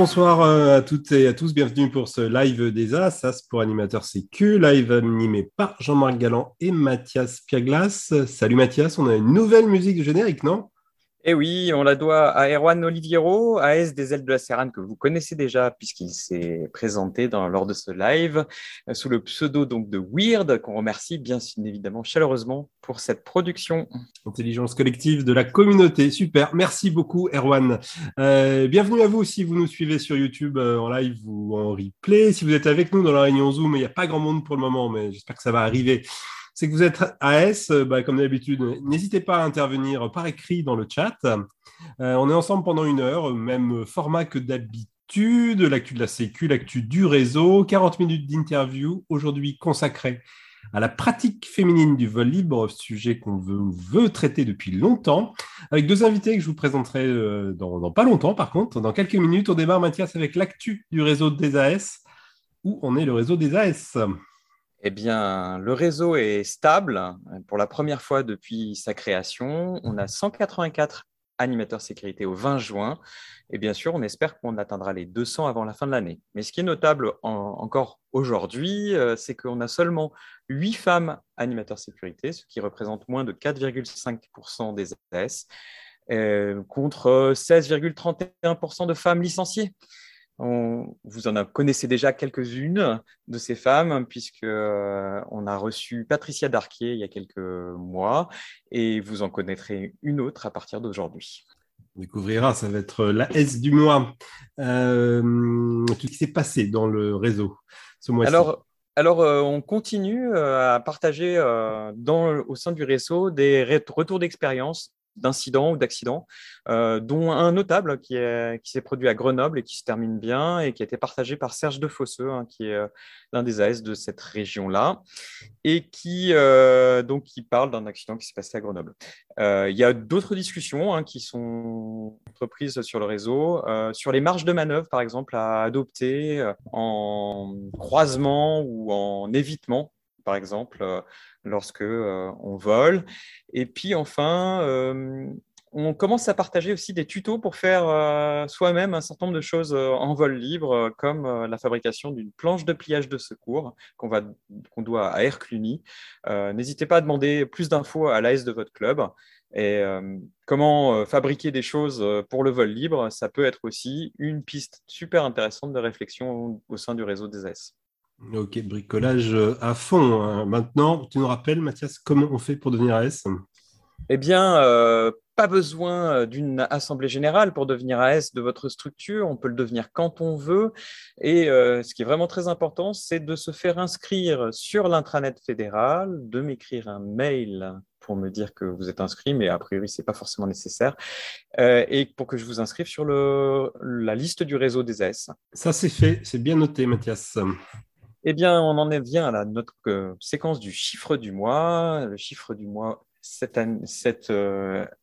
Bonsoir euh, à toutes et à tous. Bienvenue pour ce live des As, As pour animateur CQ, live animé par Jean-Marc Galland et Mathias Piaglas. Salut Mathias, on a une nouvelle musique générique, non? Eh oui, on la doit à Erwan Oliviero, AS des ailes de la Serrane, que vous connaissez déjà puisqu'il s'est présenté lors de ce live euh, sous le pseudo donc de Weird, qu'on remercie bien évidemment chaleureusement pour cette production. Intelligence collective de la communauté, super. Merci beaucoup Erwan. Euh, bienvenue à vous si vous nous suivez sur YouTube euh, en live ou en replay. Si vous êtes avec nous dans la réunion Zoom, il n'y a pas grand monde pour le moment, mais j'espère que ça va arriver c'est que vous êtes AS, euh, bah, comme d'habitude, n'hésitez pas à intervenir par écrit dans le chat. Euh, on est ensemble pendant une heure, même format que d'habitude, l'actu de la Sécu, l'actu du réseau, 40 minutes d'interview, aujourd'hui consacré à la pratique féminine du vol libre, sujet qu'on veut, traiter depuis longtemps, avec deux invités que je vous présenterai euh, dans, dans, pas longtemps, par contre, dans quelques minutes. On démarre, Mathias, avec l'actu du réseau des AS. Où on est le réseau des AS eh bien, le réseau est stable pour la première fois depuis sa création. On a 184 animateurs sécurité au 20 juin. Et bien sûr, on espère qu'on atteindra les 200 avant la fin de l'année. Mais ce qui est notable encore aujourd'hui, euh, c'est qu'on a seulement 8 femmes animateurs sécurité, ce qui représente moins de 4,5% des AS, euh, contre 16,31% de femmes licenciées vous en connaissez déjà quelques-unes de ces femmes, puisque euh, on a reçu Patricia Darquier il y a quelques mois, et vous en connaîtrez une autre à partir d'aujourd'hui. On découvrira, ça va être la S du mois. Euh, Qu'est-ce qui s'est passé dans le réseau ce mois-ci? Alors, alors euh, on continue euh, à partager dans, au sein du réseau des retours d'expérience d'incidents ou d'accidents, euh, dont un notable qui, s'est produit à Grenoble et qui se termine bien et qui a été partagé par Serge Defosseux, hein, qui est euh, l'un des AS de cette région-là, et qui, euh, donc, qui parle d'un accident qui s'est passé à Grenoble. il y a d'autres discussions hein, qui sont entreprises sur le réseau, sur les marges de manœuvre, par exemple, à adopter en croisement ou en évitement par exemple, euh, lorsque euh, on vole. Et puis enfin, euh, on commence à partager aussi des tutos pour faire soi-même un certain nombre de choses en vol libre, comme la fabrication d'une planche de pliage de secours qu'on qu'on doit à Air Cluny. N'hésitez pas à demander plus d'infos à l'AS de votre club. Et comment fabriquer des choses pour le vol libre, ça peut être aussi une piste super intéressante de réflexion au sein du réseau des AS. Ok, bricolage euh, à fond. Hein. Maintenant, tu nous rappelles, Mathias, comment on fait pour devenir AS Eh bien, euh, pas besoin euh, d'une assemblée générale pour devenir AS de votre structure. On peut le devenir quand on veut. Et ce qui est vraiment très important, c'est de se faire inscrire sur l'intranet fédéral, de m'écrire un mail pour me dire que vous êtes inscrit, mais a priori, ce n'est pas forcément nécessaire, et pour que je vous inscrive sur le, la liste du réseau des AS. Ça, c'est fait, c'est bien noté, Mathias. Eh bien, on en est bien à notre euh, séquence du chiffre du mois. Le chiffre du mois, cette, année,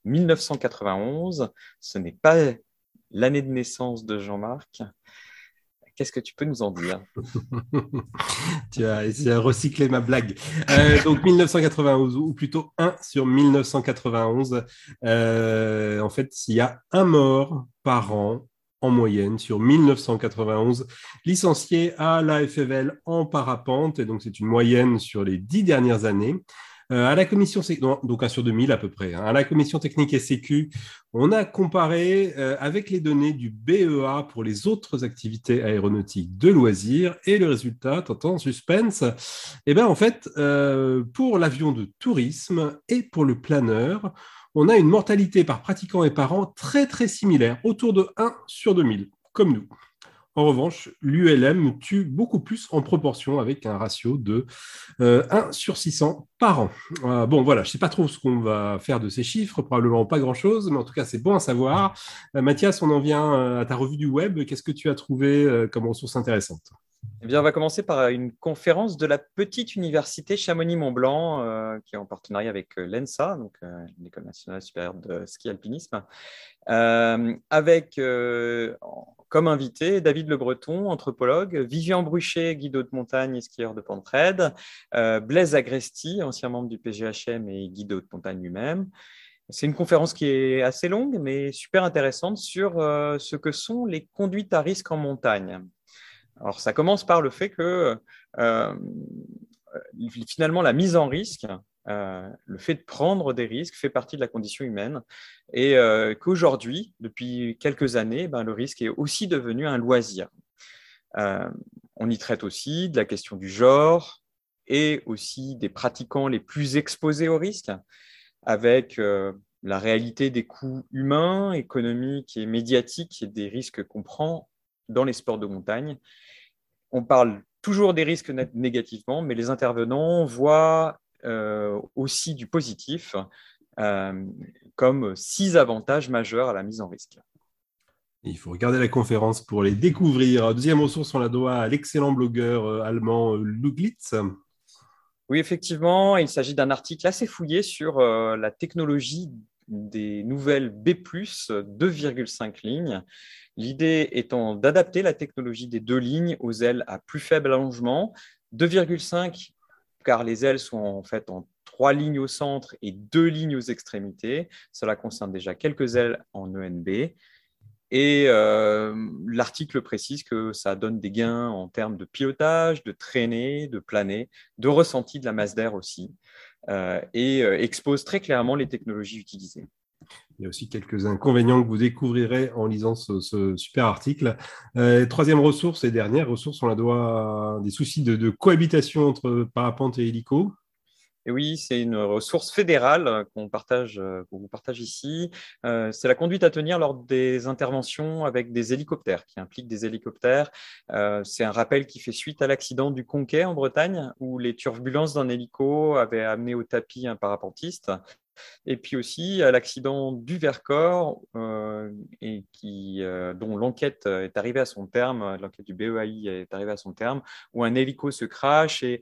1991, euh, ce n'est pas l'année de naissance de Jean-Marc. Qu'est-ce que tu peux nous en dire? Tu as essayé de recycler ma blague. Euh, donc 1991, ou plutôt 1 sur 1991. en fait, il y a un mort par an en moyenne sur 1991 licenciés à la FFL en parapente, et donc c'est une moyenne sur les dix dernières années. Euh, à la commission, donc un sur 2000 à peu près, hein. à la commission technique et on a comparé euh, avec les données du BEA pour les autres activités aéronautiques de loisirs et le résultat, en suspense, eh ben en fait, euh, pour l'avion de tourisme et pour le planeur, on a une mortalité par pratiquant et par an très très similaire, autour de 1 sur 2000, comme nous. En revanche, l'ULM tue beaucoup plus en proportion avec un ratio de 1 euh, sur 600 par an. Euh, bon, voilà, je ne sais pas trop ce qu'on va faire de ces chiffres, probablement pas grand-chose, mais en tout cas, c'est bon à savoir. Euh, Mathias, on en vient à ta revue du web. Qu'est-ce que tu as trouvé comme ressource intéressante? Eh bien, on va commencer par une conférence de la petite université Chamonix-Mont-Blanc, qui est en partenariat avec l'ENSA, donc l'École nationale supérieure de ski alpinisme, avec comme invité David Le Breton, anthropologue, Vivian Bruchet, guide de montagne et skieur de Pentraide, euh, Blaise Agresti, ancien membre du PGHM et guide de montagne lui-même, C'est une conférence qui est assez longue, mais super intéressante sur euh, ce que sont les conduites à risque en montagne. Alors, ça commence par le fait que euh, finalement, la mise en risque, euh, le fait de prendre des risques fait partie de la condition humaine et qu'aujourd'hui, depuis quelques années, ben, le risque est aussi devenu un loisir. on y traite aussi de la question du genre et aussi des pratiquants les plus exposés au risque avec euh, la réalité des coûts humains, économiques et médiatiques et des risques qu'on prend dans les sports de montagne. On parle toujours des risques négativement, mais les intervenants voient euh, aussi du positif euh, comme six avantages majeurs à la mise en risque. Il faut regarder la conférence pour les découvrir. Deuxième ressource, on la doit à l'excellent blogueur allemand Luglitz. Oui, effectivement, il s'agit d'un article assez fouillé sur euh, la technologie des nouvelles B, 2,5 lignes. L'idée étant d'adapter la technologie des deux lignes aux ailes à plus faible allongement. 2,5 car les ailes sont en fait en trois lignes au centre et deux lignes aux extrémités. Cela concerne déjà quelques ailes en ENB. Et euh, l'article précise que ça donne des gains en termes de pilotage, de traînée, de planer, de ressenti de la masse d'air aussi, et euh, expose très clairement les technologies utilisées. Il y a aussi quelques inconvénients que vous découvrirez en lisant ce, super article. troisième ressource et dernière ressource, on la doit des soucis de, de cohabitation entre parapente et hélico. Et oui, c'est une ressource fédérale qu'on partage, qu'on vous partage ici. Euh, c'est la conduite à tenir lors des interventions avec des hélicoptères, qui impliquent des hélicoptères. Euh, c'est un rappel qui fait suite à l'accident du Conquet en Bretagne, où les turbulences d'un hélico avaient amené au tapis un parapentiste. Et puis aussi l'accident du Vercors, euh, qui, dont l'enquête est arrivée à son terme, l'enquête du BEAI est arrivée à son terme, où un hélico se crache et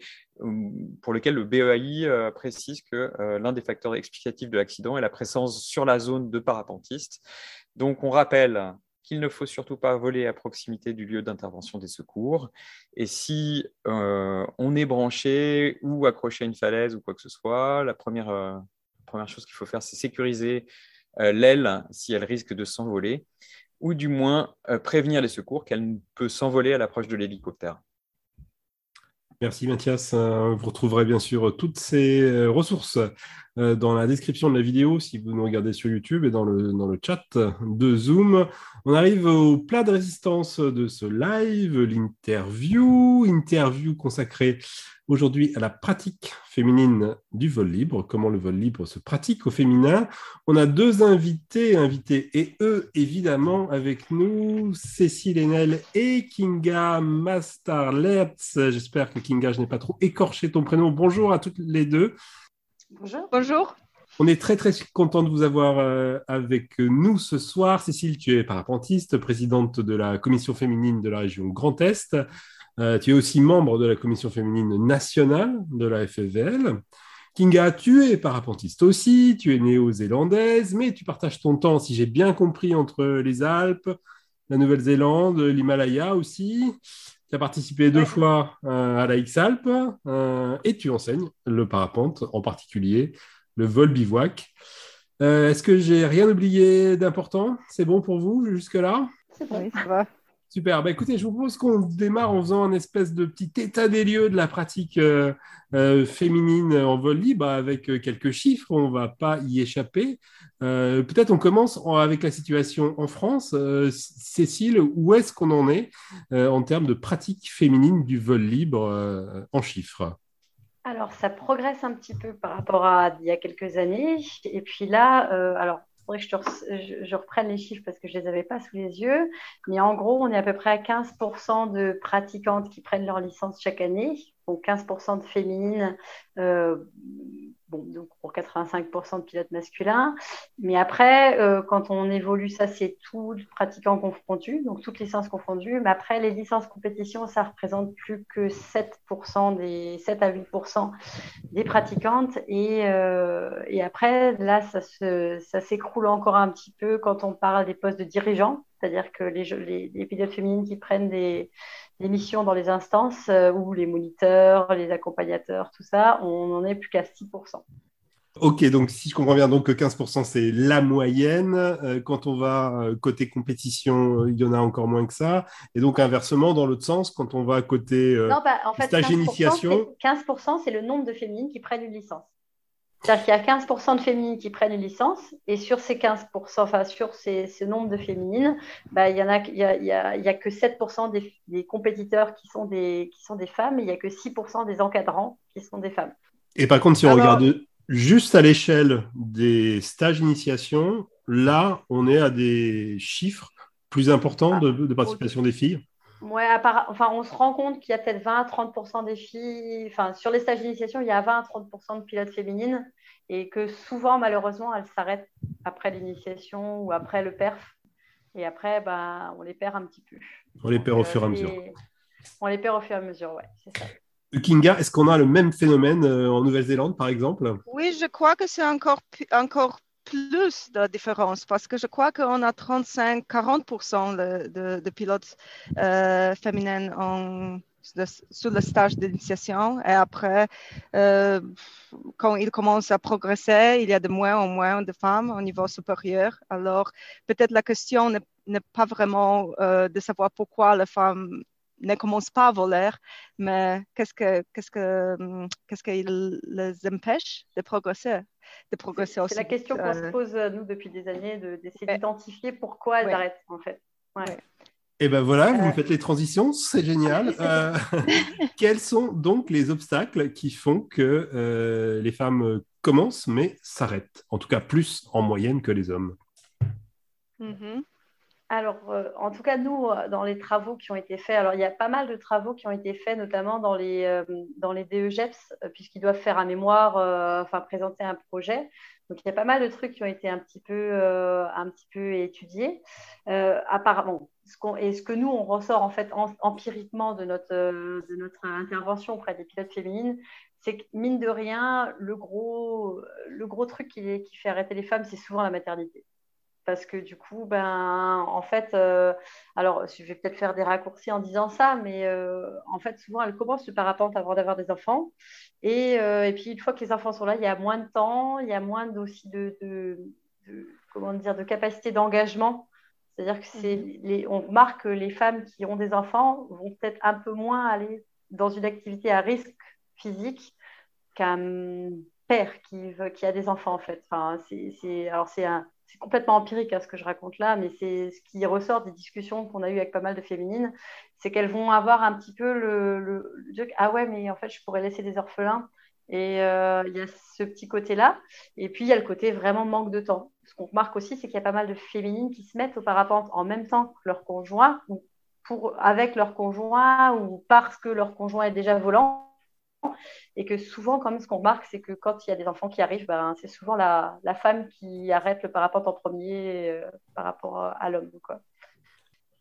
pour lequel le BEAI euh, précise que euh, l'un des facteurs explicatifs de l'accident est la présence sur la zone de parapentistes. Donc, on rappelle qu'il ne faut surtout pas voler à proximité du lieu d'intervention des secours. Et si euh, on est branché ou accroché à une falaise ou quoi que ce soit, la première, première chose qu'il faut faire, c'est sécuriser l'aile si elle risque de s'envoler, ou du moins prévenir les secours qu'elle peut s'envoler à l'approche de l'hélicoptère. Merci Mathias. Euh, vous retrouverez bien sûr toutes ces euh, ressources euh, dans la description de la vidéo si vous nous regardez sur YouTube et dans le, dans le chat de Zoom. On arrive au plat de résistance de ce live, l'interview, interview consacrée aujourd'hui à la pratique féminine du vol libre, comment le vol libre se pratique au féminin. On a deux invités, invités et eux, évidemment, avec nous, Cécile Enel et Kinga Mastarletz. J'espère que Kinga, je n'ai pas trop écorché ton prénom. Bonjour à toutes les deux. Bonjour. Bonjour. On est très très content de vous avoir euh, avec nous ce soir. Cécile, tu es parapentiste, présidente de la commission féminine de la région Grand Est. Euh, tu es aussi membre de la commission féminine nationale de la FFVL. Kinga, tu es parapentiste aussi, tu es néo-zélandaise, mais tu partages ton temps, si j'ai bien compris, entre les Alpes, la Nouvelle-Zélande, l'Himalaya aussi. Tu as participé deux fois euh, à la X-Alpes euh, et tu enseignes le parapente, en particulier le vol bivouac. Est-ce que j'ai rien oublié d'important? C'est bon pour vous jusque-là? C'est bon, ça va. Super. Bah, écoutez, je vous propose qu'on démarre en faisant un espèce de petit état des lieux de la pratique euh, euh, féminine en vol libre avec euh, quelques chiffres. On ne va pas y échapper. Peut-être on commence avec la situation en France. Cécile, où est-ce qu'on en est en termes de pratique féminine du vol libre en chiffres? Alors, ça progresse un petit peu par rapport à il y a quelques années. Et puis là, alors faudrait que je, je, reprenne les chiffres parce que je ne les avais pas sous les yeux. Mais en gros, on est à peu près à 15% de pratiquantes qui prennent leur licence chaque année. Donc 15% de féminines euh, donc pour 85% de pilotes masculins. Mais après, euh, quand on évolue, ça c'est tout pratiquant confondu, donc toutes licences confondues. Mais après, les licences compétition, ça représente plus que 7%, des, 7 à 8% des pratiquantes. Et, euh, et après, là, ça, se, ça s'écroule encore un petit peu quand on parle des postes de dirigeants, c'est-à-dire que les, les, les pilotes féminines qui prennent des les missions dans les instances euh, où les moniteurs, les accompagnateurs, tout ça, on n'en est plus qu'à 6%. Ok, donc si je comprends bien, donc 15% c'est la moyenne. Euh, quand on va euh, côté compétition, il y en a encore moins que ça. Et donc inversement, dans l'autre sens, quand on va côté non, bah, en fait, stage 15%, initiation. 15%, c'est le nombre de féminines qui prennent une licence. C'est-à-dire qu'il y a 15% de féminines qui prennent une licence, et sur ces 15%, enfin sur ces, ce nombre de féminines, bah, il n'y a, y a, y a, y a, que 7% des, des, compétiteurs qui sont des, qui sont des femmes, et il n'y a que 6% des encadrants qui sont des femmes. Et par contre, si on regarde juste à l'échelle des stages d'initiation, là, on est à des chiffres plus importants de, de participation des filles. Ouais, enfin, on se rend compte qu'il y a peut-être 20 à 30% des filles, enfin, sur les stages d'initiation, il y a 20 à 30% de pilotes féminines et que souvent, malheureusement, elles s'arrêtent après l'initiation ou après le perf. Et après, ben, on les perd un petit peu. On les perd au fur et à euh, mesure. On les perd au fur et à mesure, ouais, c'est ça. Kinga, est-ce qu'on a le même phénomène euh, en Nouvelle-Zélande, par exemple? Oui, je crois que c'est encore, encore plus de différence parce que je crois qu'on a 35-40% de, pilotes euh, féminines en, sur le stage d'initiation. Et après, euh, quand ils commencent à progresser, il y a de moins en moins de femmes au niveau supérieur. Alors, peut-être la question n'est pas vraiment euh, de savoir pourquoi les femmes ne commencent pas à voler, mais qu'est-ce que qu'est-ce que qu'est-ce qui les empêche de progresser, de progresser C'est la question qu'on se euh, pose nous depuis des années, d'essayer d'identifier pourquoi elles arrêtent en fait. Et ben voilà, vous euh. faites les transitions, c'est génial. Euh, quels sont donc les obstacles qui font que les femmes commencent mais s'arrêtent? En tout cas, plus en moyenne que les hommes. Mm-hmm. Alors, euh, en tout cas, nous, euh, dans les travaux qui ont été faits, alors il y a pas mal de travaux qui ont été faits, notamment dans les, euh, dans les DEGEPS, puisqu'ils doivent faire un mémoire, enfin présenter un projet. Donc, il y a pas mal de trucs qui ont été un petit peu, un petit peu étudiés. apparemment, ce et ce que nous, on ressort en fait empiriquement de notre, de notre intervention auprès des pilotes féminines, c'est que mine de rien, le gros, le gros truc qui, qui fait arrêter les femmes, c'est souvent la maternité parce que du coup, ben, en fait, euh, alors je vais peut-être faire des raccourcis en disant ça, mais euh, en fait, souvent, elles commencent le parapente avant d'avoir des enfants. Et, euh, et, puis, une fois que les enfants sont là, il y a moins de temps, il y a moins aussi de, de, comment dire, de capacité d'engagement. C'est-à-dire que c'est mhm. les, on remarque que les femmes qui ont des enfants vont peut-être un peu moins aller dans une activité à risque physique qu'un père qui, veut, qui a des enfants, en fait. Enfin, c'est, alors, c'est un c'est complètement empirique à hein, ce que je raconte là, mais c'est ce qui ressort des discussions qu'on a eues avec pas mal de féminines, c'est qu'elles vont avoir un petit peu le, ah ouais, mais en fait, je pourrais laisser des orphelins. Et euh, il y a ce petit côté-là. Et puis, il y a le côté vraiment manque de temps. Ce qu'on remarque aussi, c'est qu'il y a pas mal de féminines qui se mettent au parapente en même temps que leur conjoint, ou pour, avec leur conjoint, ou parce que leur conjoint est déjà volant et que souvent, quand même, ce qu'on remarque, c'est que quand il y a des enfants qui arrivent, ben, c'est souvent la, la, femme qui arrête le parapente en premier euh, par rapport à l'homme. Quoi.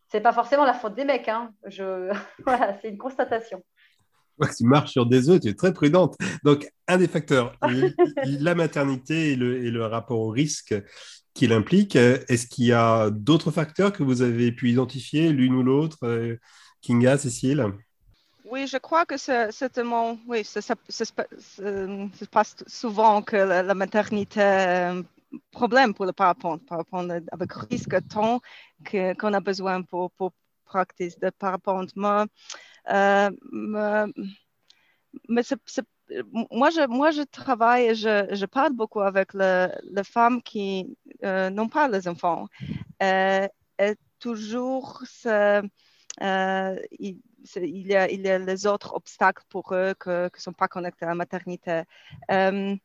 C'est pas forcément la faute des mecs, hein. Je... voilà, c'est une constatation. tu marches sur des œufs, tu es très prudente. Donc, un des facteurs, la maternité et le, et le rapport au risque qu'il implique. Est-ce qu'il y a d'autres facteurs que vous avez pu identifier, l'une ou l'autre euh, Kinga, Cécile? Oui, je crois que c'est certainement, oui, ça, se passe souvent que la, maternité est un problème pour le parapente, parapente avec risque temps qu'on a besoin pour, pour pratiquer de parapente. Mais, euh, mais, moi, je, moi, je travaille et je, je parle beaucoup avec les femmes qui euh, n'ont pas les enfants. Euh, et toujours, euh, il y, a, il y a les autres obstacles pour eux qui ne sont pas connectés à la maternité. Euh,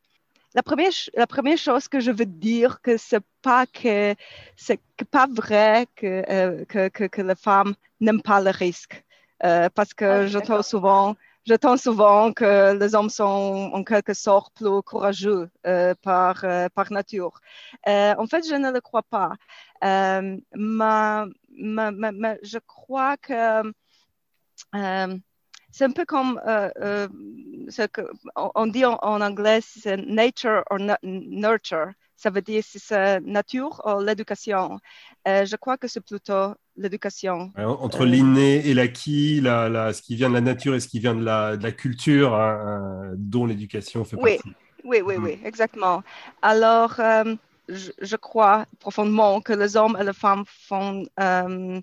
la première, la première chose que je veux dire, que c'est pas que c'est pas vrai que, euh, que, que, que, les femmes n'aiment pas le risque. Euh, parce que ah, j'entends souvent, j'entends souvent que les hommes sont en quelque sorte plus courageux par, par nature. en fait, je ne le crois pas. mais, mais, mais, je crois que c'est un peu comme euh, euh, ce que on dit en, anglais, c'est nature or nurture. Ça veut dire si c'est nature ou l'éducation. je crois que c'est plutôt l'éducation. Entre l'inné et l'acquis, la, ce qui vient de la nature et ce qui vient de la, de la culture, hein, dont l'éducation fait oui. partie. oui, oui, oui, exactement. Alors, euh, je, crois profondément que les hommes et les femmes font euh,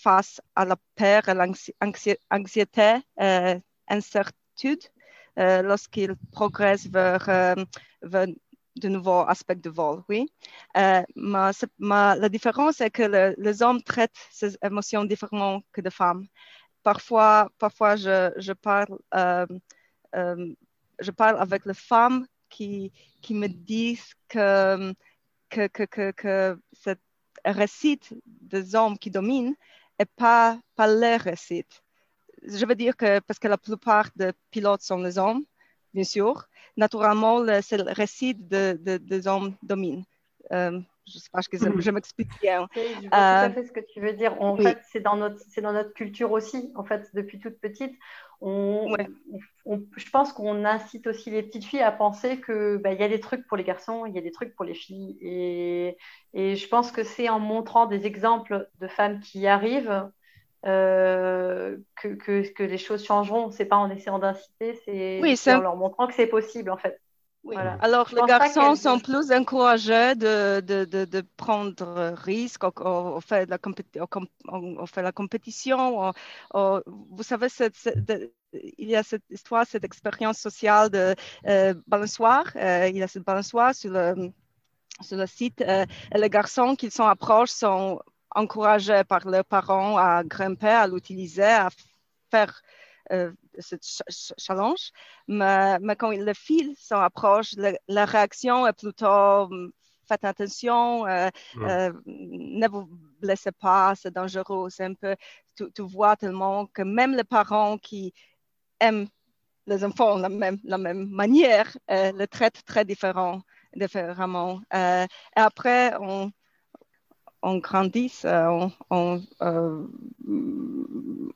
face à la peur et l'anxiété et l'incertitude lorsqu'ils progressent vers, vers de nouveaux aspects de vol, oui. Euh, la différence est que les hommes traitent ces émotions différemment que les femmes. Parfois, parfois je, parle, euh, euh, parle avec les femmes qui, me disent que, que, que, que, ce récit des hommes qui dominent pas, pas leur récit. Je veux dire que parce que la plupart des pilotes sont les hommes, bien sûr, naturellement, c'est le récit de, des hommes domine. Euh, je sais pas, je, je m'explique bien. je vois tout à euh, fait ce que tu veux dire. En fait, c'est dans, notre, dans notre culture aussi. En fait, depuis toute petite, on, je pense qu'on incite aussi les petites filles à penser qu'il bah, y a des trucs pour les garçons, il y a des trucs pour les filles. Et, et je pense que c'est en montrant des exemples de femmes qui y arrivent euh, que, que, que, les choses changeront. C'est pas en essayant d'inciter, c'est en leur montrant que c'est possible en fait. Oui. Alors, les garçons sont plus encouragés de, de, de, de prendre risque. On, fait la, on, fait la compétition. vous savez, il y a cette histoire, cette expérience sociale de euh, balançoire. Euh, il y a cette balançoire sur le, sur le site. et les garçons qui sont approchent sont encouragés par leurs parents à grimper, à l'utiliser, à faire euh, ce challenge. Mais, quand les fils sont approchent, la, réaction est plutôt hum, faites attention, euh, euh, ne vous blessez pas, c'est dangereux. C'est un peu, tu, vois tellement que même les parents qui aiment les enfants de la même, la même manière le traitent très différent, différemment. et après, on, on grandit, euh, euh,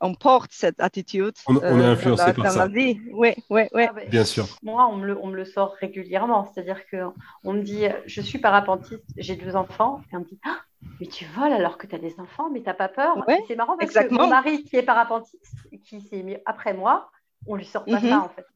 on, porte cette attitude. On, est euh, influencé dans, par ça. la vie. Oui, oui, oui. Ah, Bien sûr. Moi, on me, le, on me le sort régulièrement. C'est-à-dire qu'on me dit, je suis parapentiste, j'ai deux enfants, et on me dit, ah, mais tu voles alors que tu as des enfants, mais tu n'as pas peur. c'est marrant parce que mon mari qui est parapentiste, qui s'est mis après moi, on lui sort pas mhm. ça en fait.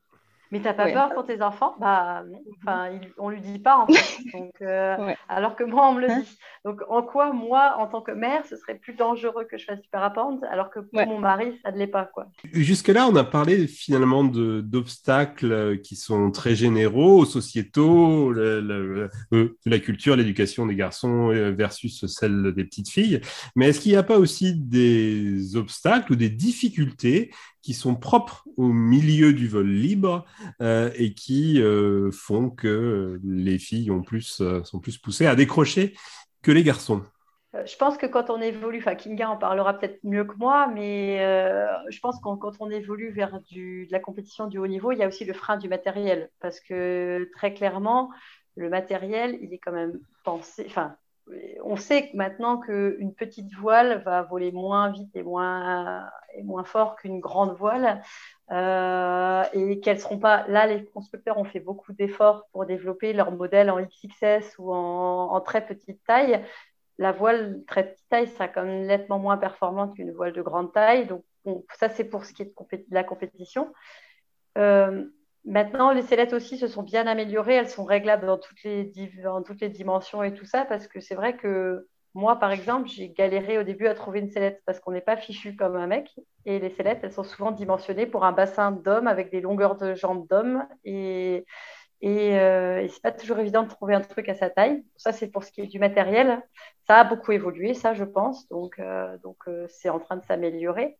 Mais t'as pas peur pour tes enfants? Bah, enfin, on lui dit pas en fait. Donc, euh, alors que moi, on me le hein? dit. Donc, en quoi moi, en tant que mère, ce serait plus dangereux que je fasse du parapente, alors que pour mon mari, ça ne l'est pas quoi? Jusque là, on a parlé finalement d'obstacles qui sont très généraux, sociétaux, euh, la culture, l'éducation des garçons euh, versus celle des petites filles. Mais est-ce qu'il n'y a pas aussi des obstacles ou des difficultés qui sont propres au milieu du vol libre euh, et qui euh, font que les filles ont plus, euh, sont plus poussées à décrocher que les garçons. Je pense que quand on évolue, enfin Kinga en parlera peut-être mieux que moi, mais je pense que quand on évolue vers de la compétition du haut niveau, il y a aussi le frein du matériel. Parce que très clairement, le matériel, il est quand même pensé, on sait maintenant qu'une petite voile va voler moins vite et moins, et moins fort qu'une grande voile. Euh, et qu'elles seront pas. Là, les constructeurs ont fait beaucoup d'efforts pour développer leur modèle en XXS ou en, très petite taille. La voile très petite taille sera quand même nettement moins performante qu'une voile de grande taille. Donc, ça, c'est pour ce qui est de, la compétition. Euh, Maintenant, les sellettes aussi se sont bien améliorées. Elles sont réglables dans toutes les, dans toutes les dimensions et tout ça, parce que c'est vrai que moi, par exemple, j'ai galéré au début à trouver une sellette parce qu'on n'est pas fichu comme un mec. Et les sellettes, elles sont souvent dimensionnées pour un bassin d'homme avec des longueurs de jambes d'homme. Et, et, euh, c'est pas toujours évident de trouver un truc à sa taille. Ça, c'est pour ce qui est du matériel. Ça a beaucoup évolué, ça, je pense. Donc, euh, donc euh, c'est en train de s'améliorer.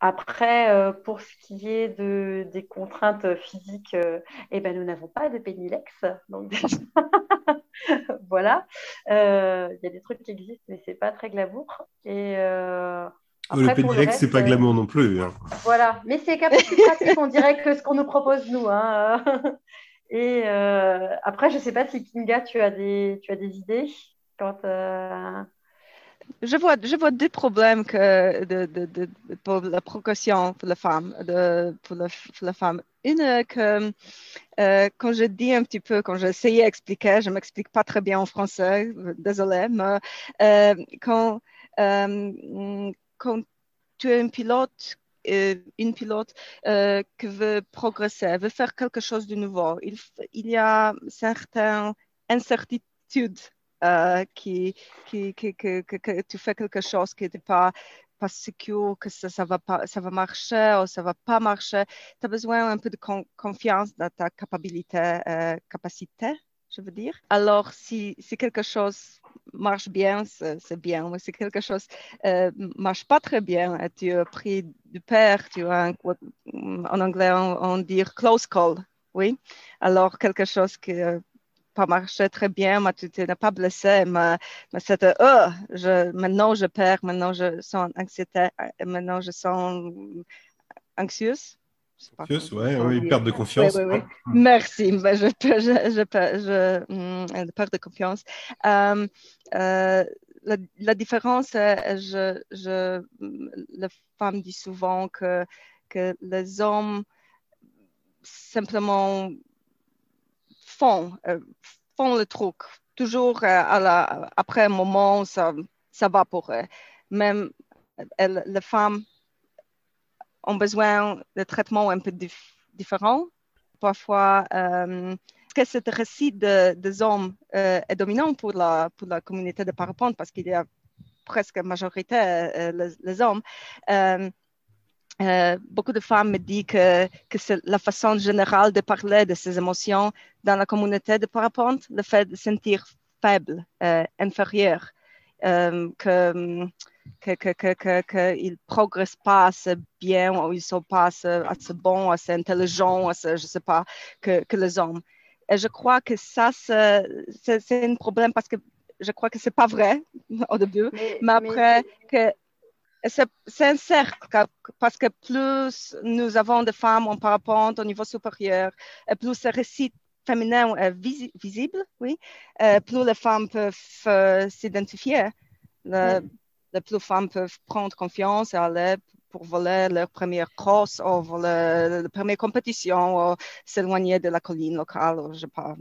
Après, euh, pour ce qui est de, des contraintes physiques, euh, eh ben, nous n'avons pas de pénilex. Donc, voilà. Euh, il y a des trucs qui existent, mais ce n'est pas très glamour. Et, après, le pénilex, ce n'est pas glamour non plus. Hein. Voilà. Mais c'est quand même plus pratique, on dirait, que ce qu'on nous propose, nous. Hein. Et après, je ne sais pas si Kinga, tu as des, tu as des idées quand je vois, je vois deux problèmes pour la progression pour la femme. Pour, la. Une, que euh, quand je dis un petit peu, quand j'essayais d'expliquer, je ne m'explique pas très bien en français, désolé, mais euh, quand, euh, quand tu es un pilote une pilote qui veut progresser, veut faire quelque chose de nouveau, il y a certaines incertitudes qui, qui, qui, que, tu fais quelque chose qui n'est pas pas sûr que ça, ça, va pas, ça va marcher ou ça va pas marcher. Tu as besoin un peu de confiance dans ta capacité, capacité je veux dire. Alors, si, si quelque chose marche bien, c'est bien. Mais si quelque chose ne euh, marche pas très bien, tu as pris du père, tu as en anglais on, dit close call, oui. Alors, quelque chose n'a pas marché très bien, mais tu n'es pas blessé, mais, mais c'était, oh, je, maintenant je perds, maintenant je sens anxiété, maintenant je sens anxieuse Confiance, ouais, oui, perte de confiance. Oui, oui, Merci, ben, je, je, je, je hmm, perte de confiance. Euh, euh, la, la, différence, je, je, la femme dit souvent que, que les hommes simplement font, euh, font le truc. Toujours la, après un moment, ça, ça va pour eux. Même les femmes ont besoin de traitements un peu différents. Parfois, euh, que ce récit de, des hommes euh, est dominant pour la, pour la communauté de parapente parce qu'il y a presque majorité euh, les, hommes. Beaucoup de femmes me disent que, que c'est la façon générale de parler de ces émotions dans la communauté de parapente, le fait de sentir faible, inférieur, que qu'ils que, que, que, progressent pas assez bien ou ils ne sont pas assez, bons, assez intelligents, je ne sais pas, que, que les hommes. Et je crois que ça, c'est un problème parce que je crois que ce n'est pas vrai au début, mais, après, que c'est un cercle parce que plus nous avons de femmes en parapente au niveau supérieur, et plus ce récit féminin est visible, oui, plus les femmes peuvent euh, s'identifier les plus femmes peuvent prendre confiance et aller pour voler leur première course ou voler la première compétition ou s'éloigner de la colline locale. Je sais pas.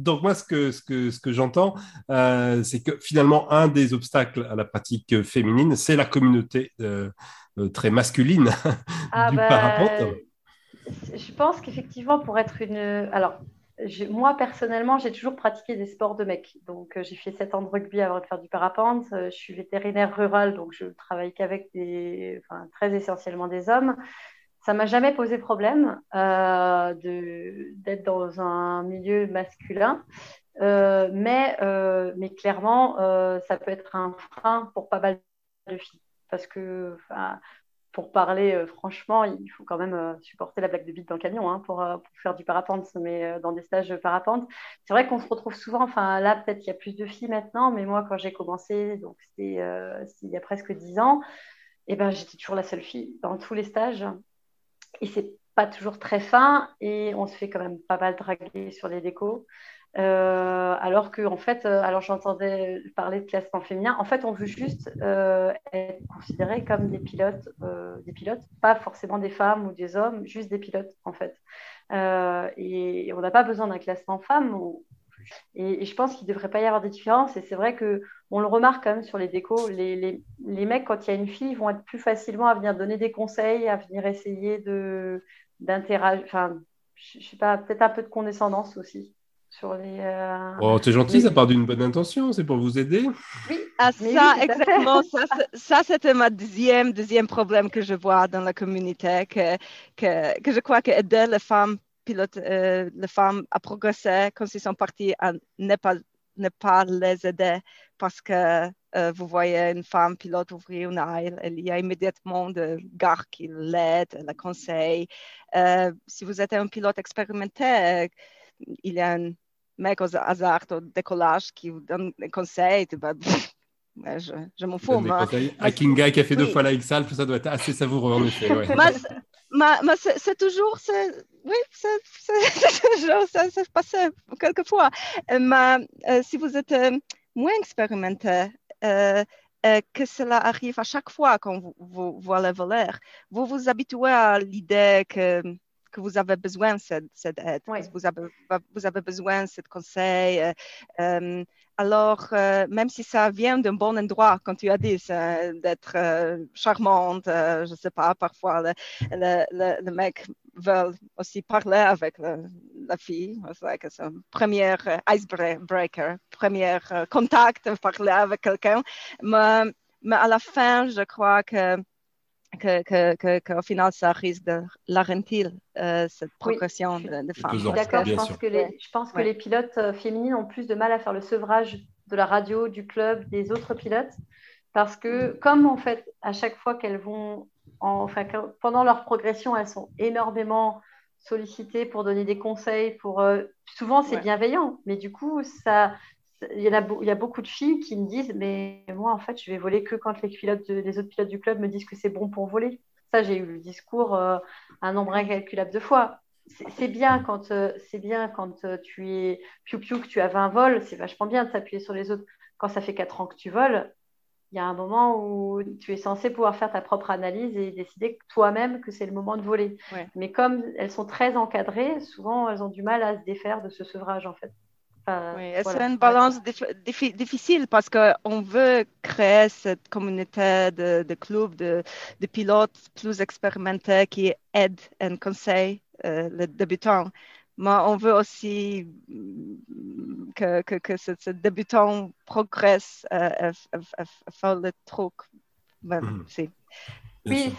Donc moi, ce que, ce que, ce que j'entends, euh, c'est que finalement, un des obstacles à la pratique féminine, c'est la communauté euh, très masculine ah du bah, parapente. Je pense qu'effectivement, pour être une... Alors, moi, personnellement, j'ai toujours pratiqué des sports de mecs. Donc, euh, j'ai fait 7 ans de rugby avant de faire du parapente. Euh, je suis vétérinaire rural, donc je travaille qu'avec des, enfin, très essentiellement des hommes. Ça m'a jamais posé problème euh, d'être dans un milieu masculin. mais, mais clairement, ça peut être un frein pour pas mal de filles. Parce que pour parler euh, franchement, il faut quand même euh, supporter la blague de bite dans le camion hein, pour, euh, pour, faire du parapente, mais dans des stages de parapente. C'est vrai qu'on se retrouve souvent, enfin là peut-être qu'il y a plus de filles maintenant, mais moi quand j'ai commencé, donc c'était il y a presque dix ans, eh ben, j'étais toujours la seule fille dans tous les stages. Et c'est pas toujours très fin et on se fait quand même pas mal draguer sur les décos. Euh, alors que en fait, euh, alors j'entendais parler de classement féminin. En fait, on veut juste euh, être considérés comme des pilotes, des pilotes, pas forcément des femmes ou des hommes, juste des pilotes en fait. Et, on n'a pas besoin d'un classement femme. Et, je pense qu'il ne devrait pas y avoir de différence. Et c'est vrai que on le remarque quand même sur les décos. Les, les, les, mecs, quand il y a une fille, vont être plus facilement à venir donner des conseils, à venir essayer d'interagir. Enfin, je sais pas, peut-être un peu de condescendance aussi sur les. Euh, oh, t'es gentil, ça part d'une bonne intention, c'est pour vous aider. Oui, ah, ça, exactement. ça, ça c'était ma deuxième, deuxième problème que je vois dans la communauté, que, que, que je crois que aider les femmes pilotes, euh, les femmes à progresser quand ils sont partis à ne pas, ne pas les aider parce que euh, vous voyez une femme pilote ouvrir une aile, il y a immédiatement de gars qui l'aident, la conseillent. si vous êtes un pilote expérimenté, il y a un mec au hasard au décollage qui vous donne des conseils, bah, je, je m'en fous. Moi. À Kinga qui a fait deux fois la XALF, ça doit être assez savoureux en effet. Ouais. mais, c'est toujours, oui, c'est toujours, ça, se passe quelquefois. Mais euh, si vous êtes euh, moins expérimenté, euh, que cela arrive à chaque fois quand vous, vous voyez voler, vous vous habituez à l'idée que que vous avez besoin de cette, cette aide, vous, avez, vous avez besoin de ce conseil. euh, euh, alors, euh, même si ça vient d'un bon endroit, comme tu as dit, d'être euh, charmante, je ne sais pas, parfois le, le, le, le mec veut aussi parler avec la fille. C'est un premier icebreaker, premier contact, parler avec quelqu'un. Mais, mais à la fin, je crois que que, que, que- qu'au final, ça risque de ralentir euh, cette progression de, de femmes. Je suis Non, d'accord, je bien pense sûr. que les, je pense que Ouais. les pilotes euh, féminines ont plus de mal à faire le sevrage de la radio, du club, des autres pilotes, parce que comme en fait, à chaque fois qu'elles vont, en- enfin, pendant leur progression, elles sont énormément sollicitées pour donner des conseils, pour euh, souvent c'est Ouais. bienveillant, mais du coup ça- il y en a, beau- il y a beaucoup de filles qui me disent, mais moi en fait, je vais voler que quand les pilotes, de- les autres pilotes du club me disent que c'est bon pour voler. Ça, j'ai eu le discours euh, un nombre incalculable de fois c'est c'est bien quand euh, c'est bien quand euh, tu es piou piou que tu as 20 vols, c'est vachement bien de s'appuyer sur les autres. Quand ça fait 4 ans que tu voles, il y a un moment où tu es censé pouvoir faire ta propre analyse et décider toi-même que c'est le moment de voler. Ouais. Mais comme elles sont très encadrées, souvent elles ont du mal à se défaire de ce sevrage en fait. Voilà. c'est une balance dif- diffi- difficile? Parce qu'on veut créer cette communauté de, de clubs, de, de pilotes plus expérimentés qui aident et conseillent euh, les débutants. Mais on veut aussi mm, que, que, que ce, ce débutant progresse euh, et, et- et- et faire le truc. Oui,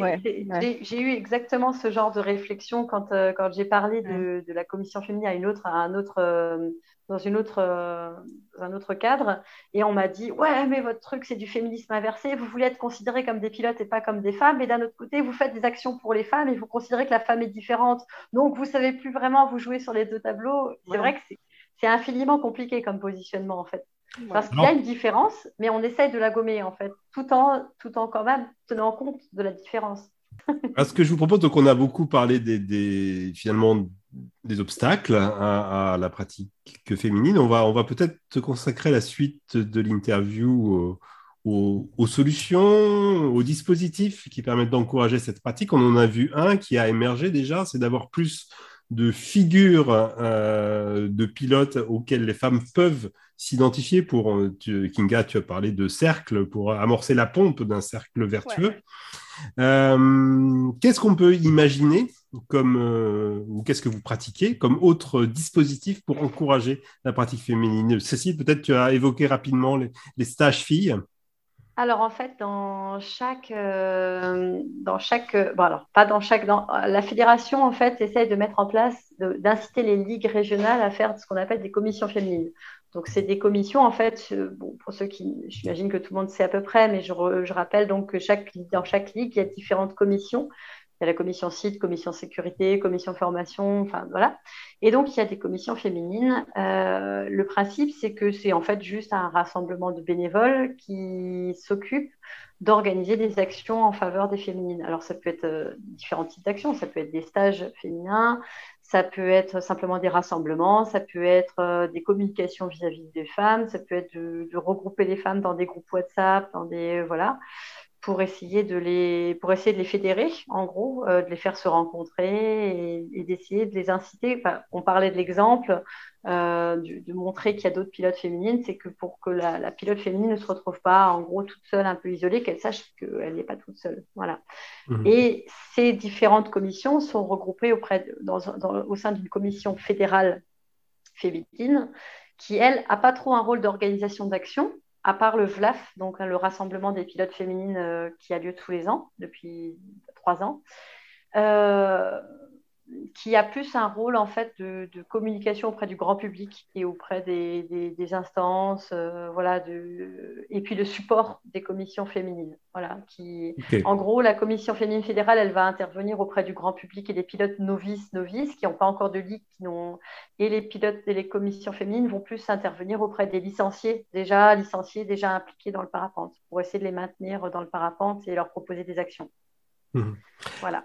ouais, j'ai- eu exactement ce genre de réflexion quand, euh, quand j'ai parlé de, de la commission féminine à une autre, à un autre, euh, dans une autre, euh, dans un autre cadre, et on m'a dit ouais, mais votre truc c'est du féminisme inversé. Vous voulez être considérés comme des pilotes et pas comme des femmes, et d'un autre côté vous faites des actions pour les femmes et vous considérez que la femme est différente. Donc vous savez plus vraiment vous jouer sur les deux tableaux. C'est Ouais. vrai que c'est, c'est infiniment compliqué comme positionnement en fait. Parce qu'il y a une différence, mais on essaye de la gommer en fait, tout en, tout en quand même tenant compte de la différence. Ce que je vous propose, donc on a beaucoup parlé des, des- finalement des obstacles à, à la pratique féminine. On va, on va peut-être se consacrer la suite de l'interview aux, aux- aux solutions, aux dispositifs qui permettent d'encourager cette pratique. On en a vu un qui a émergé déjà, c'est d'avoir plus de figures euh, de pilotes auxquelles les femmes peuvent s'identifier. Pour euh, tu- Kinga, tu as parlé de cercle pour amorcer la pompe d'un cercle vertueux. Euh, qu'est-ce qu'on peut imaginer comme, euh, ou qu'est-ce que vous pratiquez comme autre dispositif pour encourager la pratique féminine? Cécile, peut-être tu as évoqué rapidement les, les stages filles. Alors en fait, dans chaque, euh, dans chaque, euh, bon alors pas dans chaque, dans, la fédération en fait essaye de mettre en place, d'inciter les ligues régionales à faire ce qu'on appelle des commissions féminines. Donc c'est des commissions en fait, euh, bon pour ceux qui, j'imagine que tout le monde sait à peu près, mais je rappelle donc que chaque, dans chaque ligue il y a différentes commissions. Il y a la commission site, commission sécurité, commission formation, enfin voilà. Et donc, il y a des commissions féminines. Euh, le principe, c'est que c'est en fait juste un rassemblement de bénévoles qui s'occupent d'organiser des actions en faveur des féminines. Alors, ça peut être euh, différents types d'actions. Ça peut être des stages féminins, ça peut être simplement des rassemblements, ça peut être euh, des communications vis-à-vis des femmes, ça peut être de, de regrouper les femmes dans des groupes WhatsApp, dans des voilà pour essayer de les pour essayer de les fédérer en gros euh, de les faire se rencontrer et, et d'essayer de les inciter. Enfin, on parlait de l'exemple euh, de, de montrer qu'il y a d'autres pilotes féminines. C'est que pour que la, la, pilote féminine ne se retrouve pas en gros toute seule un peu isolée qu'elle sache qu'elle n'est pas toute seule. Voilà. Mmh. et ces différentes commissions sont regroupées auprès de, dans, dans, au sein d'une commission fédérale féminine qui elle a pas trop un rôle d'organisation d'action à part le VLAF, donc le rassemblement des pilotes féminines euh, qui a lieu tous les ans, depuis trois ans, euh, qui a plus un rôle en fait de, de, communication auprès du grand public et auprès des, des, des instances, euh, voilà, de, et puis de support des commissions féminines. Voilà, qui, okay. en gros, la commission féminine fédérale, elle va intervenir auprès du grand public et des pilotes novices, novices qui n'ont pas encore de ligue, qui n'ont, et les pilotes et les commissions féminines vont plus intervenir auprès des licenciés, déjà licenciés, déjà impliqués dans le parapente, pour essayer de les maintenir dans le parapente et leur proposer des actions. Mmh. Voilà.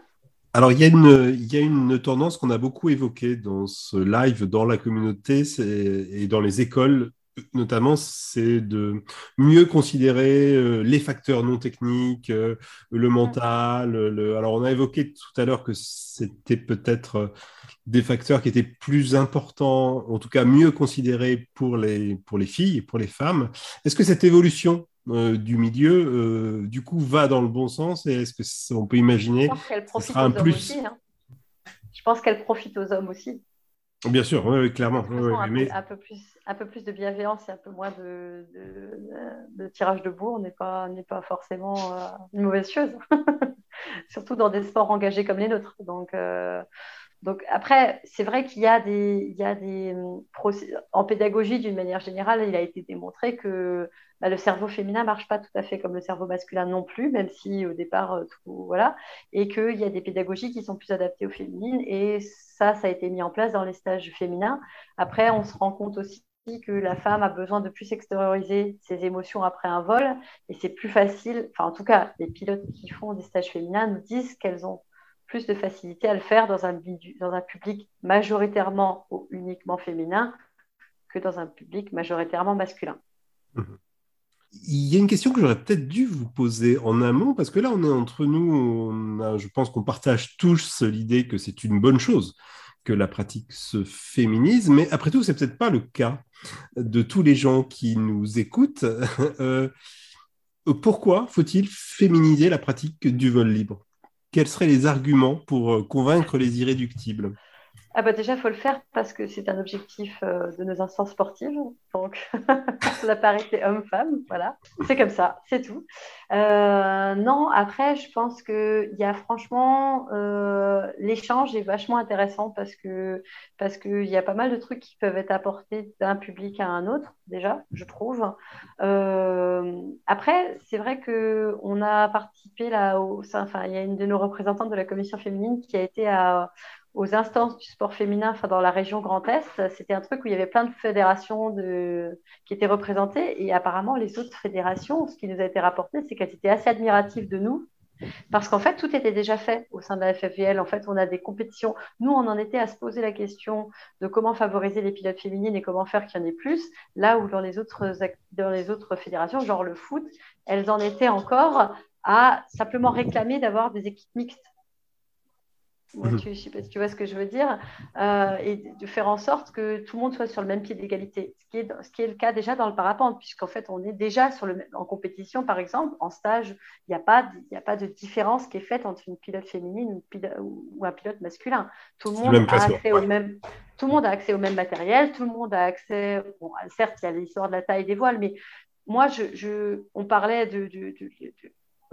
Alors, il y, a une, il y a une tendance qu'on a beaucoup évoquée dans ce live, dans la communauté et dans les écoles, notamment, c'est de mieux considérer euh, les facteurs non techniques, euh, le mental. Le... Alors, on a évoqué tout à l'heure que c'était peut-être euh, des facteurs qui étaient plus importants, en tout cas mieux considérés pour les, pour les filles et pour les femmes. Est-ce que cette évolution du milieu, du coup, va dans le bon sens et est-ce que on peut imaginer que ce sera un plus hein. Je pense qu'elle profite aux hommes aussi. Bien sûr, oui, clairement. mais... un, peu plus, un peu plus de bienveillance et un peu moins de, tirage de bourre n'est pas, pas forcément euh, une mauvaise chose, surtout dans des sports engagés comme les nôtres. Donc, euh, donc après, c'est vrai qu'il y a des, il y a des en pédagogie d'une manière générale, il a été démontré que bah, le cerveau féminin marche pas tout à fait comme le cerveau masculin non plus, même si au départ euh, tout voilà, et qu'il y a des pédagogies qui sont plus adaptées aux féminines et ça, ça a été mis en place dans les stages féminins. Après, on se rend compte aussi que la femme a besoin de plus extérioriser ses émotions après un vol et c'est plus facile, enfin en tout cas les pilotes qui font des stages féminins nous disent qu'elles ont plus de facilité à le faire dans un, public majoritairement ou uniquement féminin que dans un public majoritairement masculin. Il y a une question que j'aurais peut-être dû vous poser en amont, parce que là, on est entre nous, je pense qu'on partage tous l'idée que c'est une bonne chose que la pratique se féminise, mais après tout, c'est peut-être pas le cas de tous les gens qui nous écoutent. Euh, pourquoi faut-il féminiser la pratique du vol libre? Quels seraient les arguments pour euh, convaincre les irréductibles? Ah bah déjà, il faut le faire parce que c'est un objectif euh, de nos instances sportives. Donc, la parité homme-femme, voilà. C'est comme ça, c'est tout. Euh, non, après, je pense qu'il y a franchement, euh, l'échange est vachement intéressant parce parce qu'il y a pas mal de trucs qui peuvent être apportés d'un public à un autre, déjà, je trouve. après, c'est vrai qu'on a participé là, au, enfin, il y a une de nos représentantes de la commission féminine qui a été à aux instances du sport féminin enfin, dans la région Grand Est. C'était un truc où il y avait plein de fédérations qui étaient représentées. Et apparemment, les autres fédérations, ce qui nous a été rapporté, c'est qu'elles étaient assez admiratives de nous. Parce qu'en fait, tout était déjà fait au sein de la FFVL. En fait, on a des compétitions. Nous, on en était à se poser la question de comment favoriser les pilotes féminines et comment faire qu'il y en ait plus. Là où dans les autres, dans les autres fédérations, genre le foot, elles en étaient encore à simplement réclamer d'avoir des équipes mixtes. Mhm. tu, sais pas si tu vois ce que je veux dire, euh, et de faire en sorte que tout le monde soit sur le même pied d'égalité, ce, qui est, ce qui est le cas déjà dans le parapente, puisqu'en fait on est déjà sur le, en compétition par exemple, en stage, il n'y a, pas, a pas de différence qui est faite entre une pilote féminine ou, un pilote masculin. Tout le monde a accès au même, tout le monde a accès au même matériel, tout le monde a accès, bon, certes il y a l'histoire de la taille des voiles, mais moi je, on parlait de, de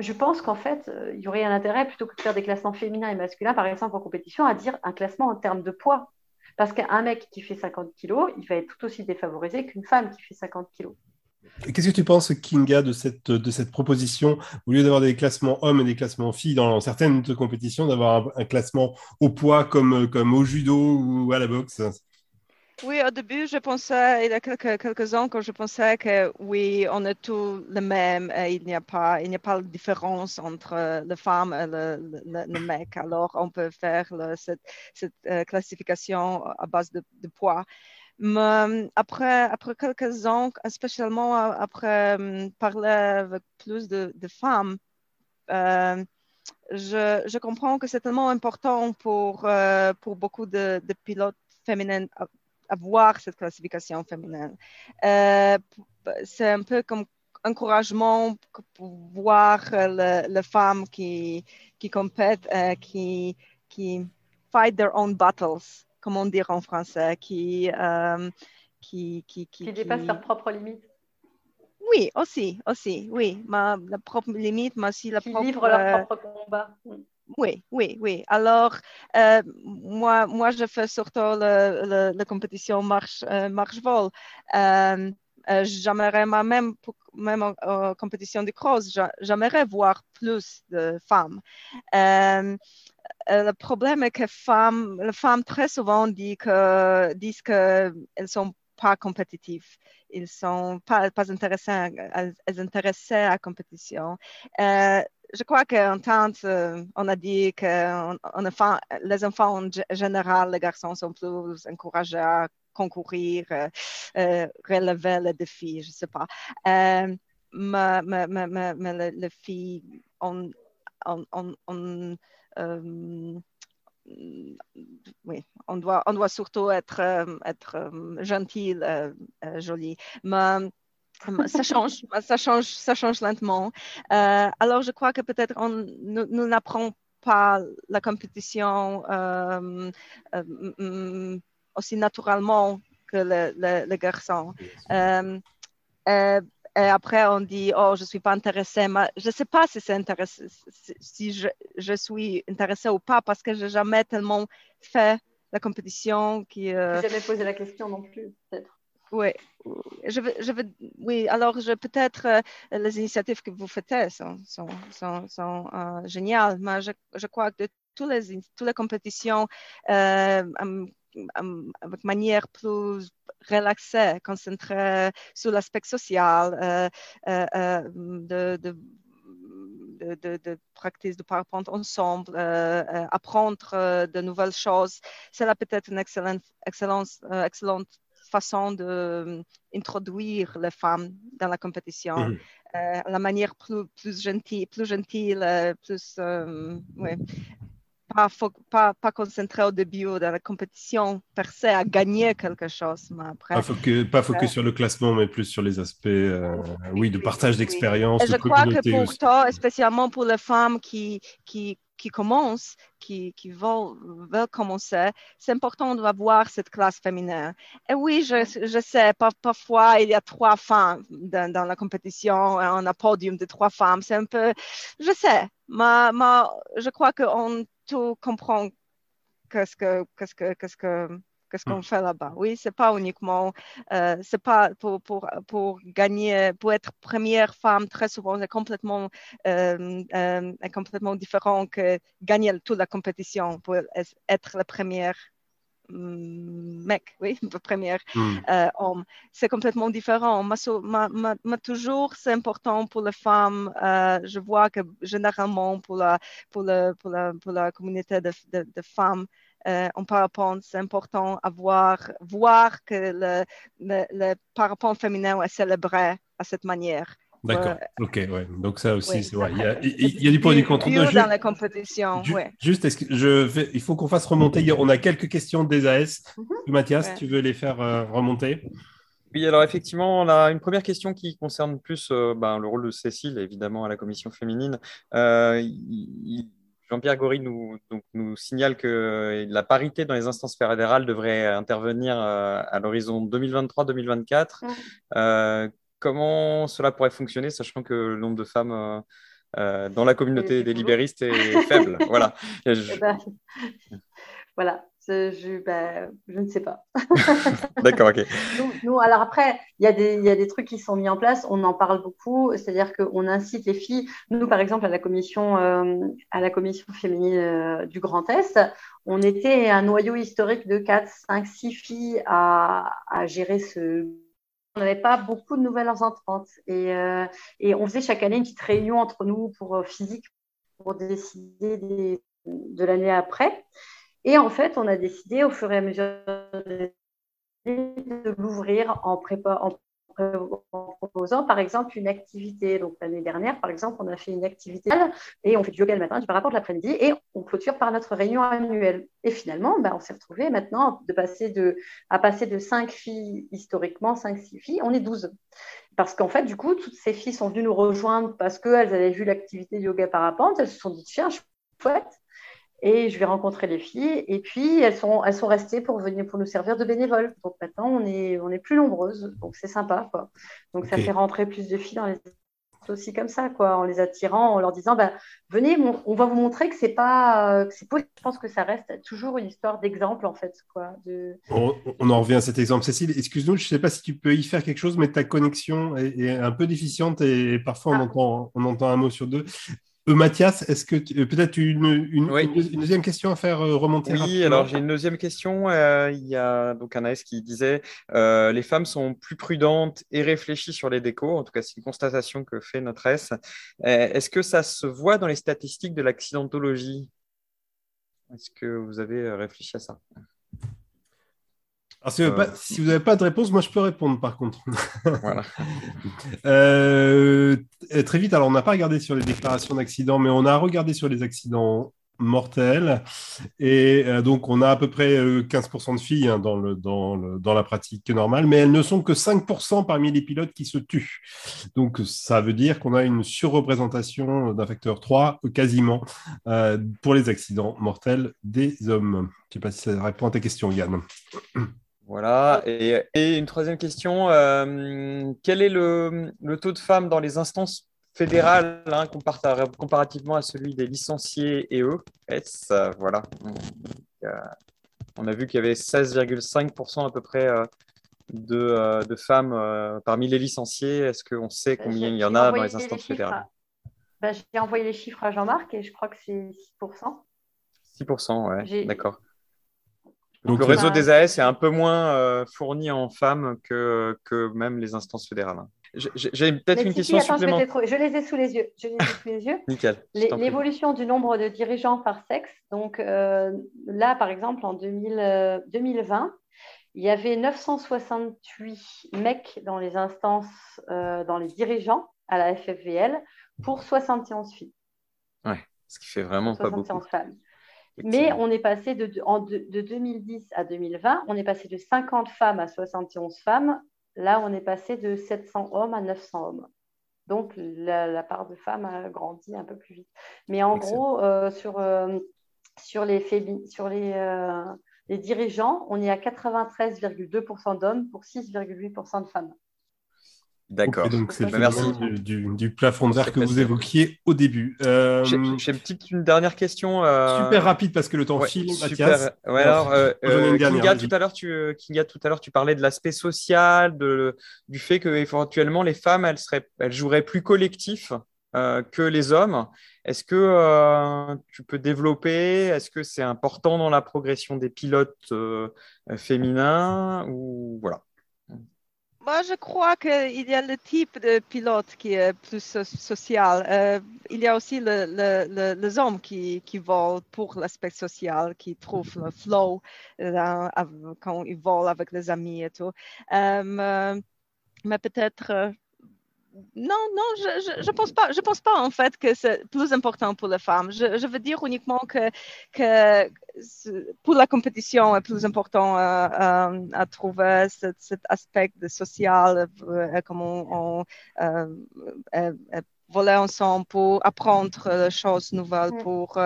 je pense qu'en fait, euh, il y aurait un intérêt, plutôt que de faire des classements féminins et masculins, par exemple en compétition, à dire un classement en termes de poids. Parce qu'un mec qui fait 50 kilos, il va être tout aussi défavorisé qu'une femme qui fait 50 kilos. Qu'est-ce que tu penses, Kinga, de cette, proposition, au lieu d'avoir des classements hommes et des classements filles dans certaines compétitions, d'avoir un, classement au poids comme au judo ou à la boxe? Oui, au début, je pensais, il y a quelques, quelques ans, quand je pensais que oui, on est tous les mêmes, et il n'y a pas, il n'y a pas de différence entre les femmes et le, le, mec. Alors, on peut faire cette, cette euh, classification à base de, poids. Mais après, après quelques ans, spécialement après hum, parler avec plus de, femmes, euh, je, je, comprends que c'est tellement important pour, euh, pour beaucoup de, de pilotes féminins avoir cette classification féminine. Euh, c'est un peu comme encouragement pour voir les femmes qui, qui compètent, euh, qui, qui fight their own battles, comme on dit en français, qui, euh, qui, qui, qui, dépassent leurs propres limites. Oui, aussi, aussi, oui. Ma, la propre limite, mais aussi la qui propre... livrent leur propre combat. Oui, oui, oui. Alors, euh, moi, moi, je fais surtout la compétition marche, euh, marche-vol. Euh, j'aimerais même, même en, compétition de cross, j'aimerais voir plus de femmes. le problème est que femmes, les femmes très souvent disent que, qu'elles ne sont pas compétitives. Ils ne sont pas, pas à la compétition je crois qu'en tant on a dit que les enfants en général, les garçons sont plus encouragés à concourir, relever le défi, je ne sais pas. mais, mais, les filles, on, doit, surtout être, être gentil, joli. Ça change, ça change, ça change lentement. Euh, alors, je crois que peut-être nous n'apprenons pas la compétition euh, euh, aussi naturellement que les garçons. et après, on dit, oh, je ne suis pas intéressée. Mais je ne sais pas si, intéressé, si je, je, suis intéressée ou pas parce que je n'ai jamais tellement fait la compétition. Qui, euh... jamais posé la question non plus, peut-être. Oui, je veux, je oui, alors peut-être euh, les initiatives que vous faites sont, sont, sont, euh, géniales, mais je, je, crois que toutes les, toutes les compétitions euh, avec manière plus relaxée, concentrée sur l'aspect social, euh, euh de, de de, de, de, practice de ensemble, apprendre de nouvelles choses. C'est là peut-être une excellente, excellente, excellente façon d'introduire les femmes dans la compétition, mmh. euh, la manière plus, plus gentille, plus gentille, euh, plus, euh, ouais, pas, pas, pas concentré au début de la compétition per se à gagner quelque chose. Mais après, pas focus, pas focus sur le classement, mais plus sur les aspects oui, de partage d'expérience. Je crois que pour toi, spécialement pour les femmes qui, qui, qui commencent, qui, qui veulent, veulent, commencer, c'est important d'avoir cette classe féminine. Et oui, je, je sais, parfois il y a trois femmes dans, dans la compétition, on a un podium de trois femmes, c'est un peu, je sais, mais, mais je crois qu'on tout comprend qu'est-ce que, qu'est-ce que, qu'est-ce que qu'est-ce qu'on fait là-bas? Oui, c'est pas uniquement, euh, c'est pas pour, pour, pour, gagner, pour être première femme, très souvent, c'est complètement, euh, euh, complètement différent que gagner toute la compétition pour être la première mm, mec, oui, le premier mm. homme. C'est complètement différent. Mais, toujours, c'est important pour les femmes. je vois que généralement, pour la, pour la, pour la, pour la communauté de, de, de femmes, euh, en parapente, c'est important à voir, voir que le, le, le parapente féminin est célébré à cette manière. D'accord, ok, ouais. Donc ça aussi, c'est vrai. Il y, a, il y a du pour et du contre. Juste, dans la compétition, ouais. Juste, est-ce que je vais, il faut qu'on fasse remonter. On a quelques questions des AS. Mm -hmm. Mathias, tu veux les faire euh, remonter? Oui, alors effectivement, on a une première question qui concerne plus euh, ben, le rôle de Cécile, évidemment, à la commission féminine. Euh, il, Jean-Pierre Gory nous, nous, signale que la parité dans les instances fédérales devrait intervenir euh, à l'horizon 2023-2024. Euh, comment cela pourrait fonctionner, sachant que le nombre de femmes euh, dans la communauté des libéristes est faible? Voilà. Eh ben, voilà. Je, ben, je, ne sais pas. D'accord, ok. Nous, alors après, il y, a des, y a des trucs qui sont mis en place, on en parle beaucoup, c'est-à-dire qu'on incite les filles. Nous, par exemple, à la commission, euh, à la commission féminine euh, du Grand Est, on était un noyau historique de 4, 5, 6 filles à, à gérer ce on n'avait pas beaucoup de nouvelles entrantes. Et, euh, et, on faisait chaque année une petite réunion entre nous pour physique pour décider des, de l'année après. Et en fait, on a décidé au fur et à mesure de l'ouvrir en, proposant par exemple une activité. Donc l'année dernière, par exemple, on a fait une activité et on fait du yoga le matin, du rapport l'après-midi et on clôture par notre réunion annuelle. Et finalement, ben, on s'est retrouvé maintenant de à passer de 5 filles historiquement, 5-6 filles, on est 12. Parce qu'en fait, du coup, toutes ces filles sont venues nous rejoindre parce qu'elles avaient vu l'activité yoga parapente, elles se sont dit, tiens, chouette, et je vais rencontrer les filles. Et puis, elles sont, elles sont restées pour venir pour nous servir de bénévoles. Donc maintenant, on est, on est plus nombreuses. Donc c'est sympa. Quoi. Donc ça fait rentrer plus de filles dans les aussi comme ça, quoi, en les attirant, en leur disant bah, venez, on va vous montrer que c'est pas, c'est possible. Je pense que ça reste toujours une histoire d'exemple en fait, quoi. De... On, en revient à cet exemple, Cécile. Excuse-nous, je sais pas si tu peux y faire quelque chose, mais ta connexion est, un peu déficiente et parfois on ah. entend, on entend un mot sur deux. Euh, Mathias, est-ce que euh, peut-être une, une, une, deuxième question à faire euh, remonter Oui, alors j'ai une deuxième question. il y a donc un AS qui disait les femmes sont plus prudentes et réfléchies sur les décos. En tout cas, c'est une constatation que fait notre S. est-ce que ça se voit dans les statistiques de l'accidentologie? Est-ce que vous avez réfléchi à ça? Alors, si, vous n'avez pas, pas, de réponse, moi je peux répondre par contre. Voilà. euh, très vite, alors on n'a pas regardé sur les déclarations d'accidents, mais on a regardé sur les accidents mortels. Et euh, donc, on a à peu près 15% de filles hein, dans, le, dans, le, dans, la pratique normale, mais elles ne sont que 5% parmi les pilotes qui se tuent. Donc, ça veut dire qu'on a une surreprésentation d'un facteur 3 quasiment euh, pour les accidents mortels des hommes. Je ne sais pas si ça répond à ta question, Yann. Voilà. Et, et une troisième question. Euh, quel est le, le, taux de femmes dans les instances fédéral hein, comparativement à celui des licenciés ES. Euh, voilà. on a vu qu'il y avait 16,5% à peu près euh, de, euh, de, femmes parmi les licenciés. Est-ce qu'on sait combien il y en a dans les instances fédérales? bah, J'ai envoyé les chiffres à Jean-Marc et je crois que c'est 6%. 6%, ouais, d'accord. Donc, le réseau des AS est un peu moins fourni en femmes que, que même les instances fédérales. J'ai peut-être une question supplémentaire. Je, les ai sous les yeux. Je les ai sous les yeux. Nickel. L'évolution du nombre de dirigeants par sexe. Donc euh, là, par exemple, en 2000, 2020, euh, il y avait 968 mecs dans les instances, euh, dans les dirigeants à la FFVL pour 71 filles. Ouais, ce qui fait vraiment pas beaucoup. femmes. Mais on est passé de, de 2010 à 2020, on est passé de 50 femmes à 71 femmes Là, on est passé de 700 hommes à 900 hommes. Donc, la, part de femmes a grandi un peu plus vite. Mais en gros, euh, sur, euh, sur, les, sur les, euh, les, dirigeants, on est à 93,2% d'hommes pour 6,8% de femmes. D'accord. donc, c'est merci du, plafond de verre que vous évoquiez au début. Euh... J'ai une petite une dernière question. Euh, super rapide parce que le temps file, Mathias. Ouais, alors, euh, euh, Kinga, tout à l'heure, tu, Kinga, tout à l'heure, tu parlais de l'aspect social, de, du fait que éventuellement les femmes, elles seraient, elles joueraient plus collectif que les hommes. Est-ce que tu peux développer? Est-ce que c'est important dans la progression des pilotes féminins ou voilà moi, je crois qu'il y a le type de pilote qui est plus social. Euh, il y a aussi les hommes qui, qui volent pour l'aspect social, qui trouvent le flow euh, quand ils volent avec les amis et tout. Euh, mais peut-être non, non, je ne pense pas. Je pense pas en fait que c'est plus important pour les femmes. Je, veux dire uniquement que, que pour la compétition est plus important euh, euh, à trouver cet, aspect de social, euh, comment on, voler ensemble pour apprendre des choses nouvelles, pour,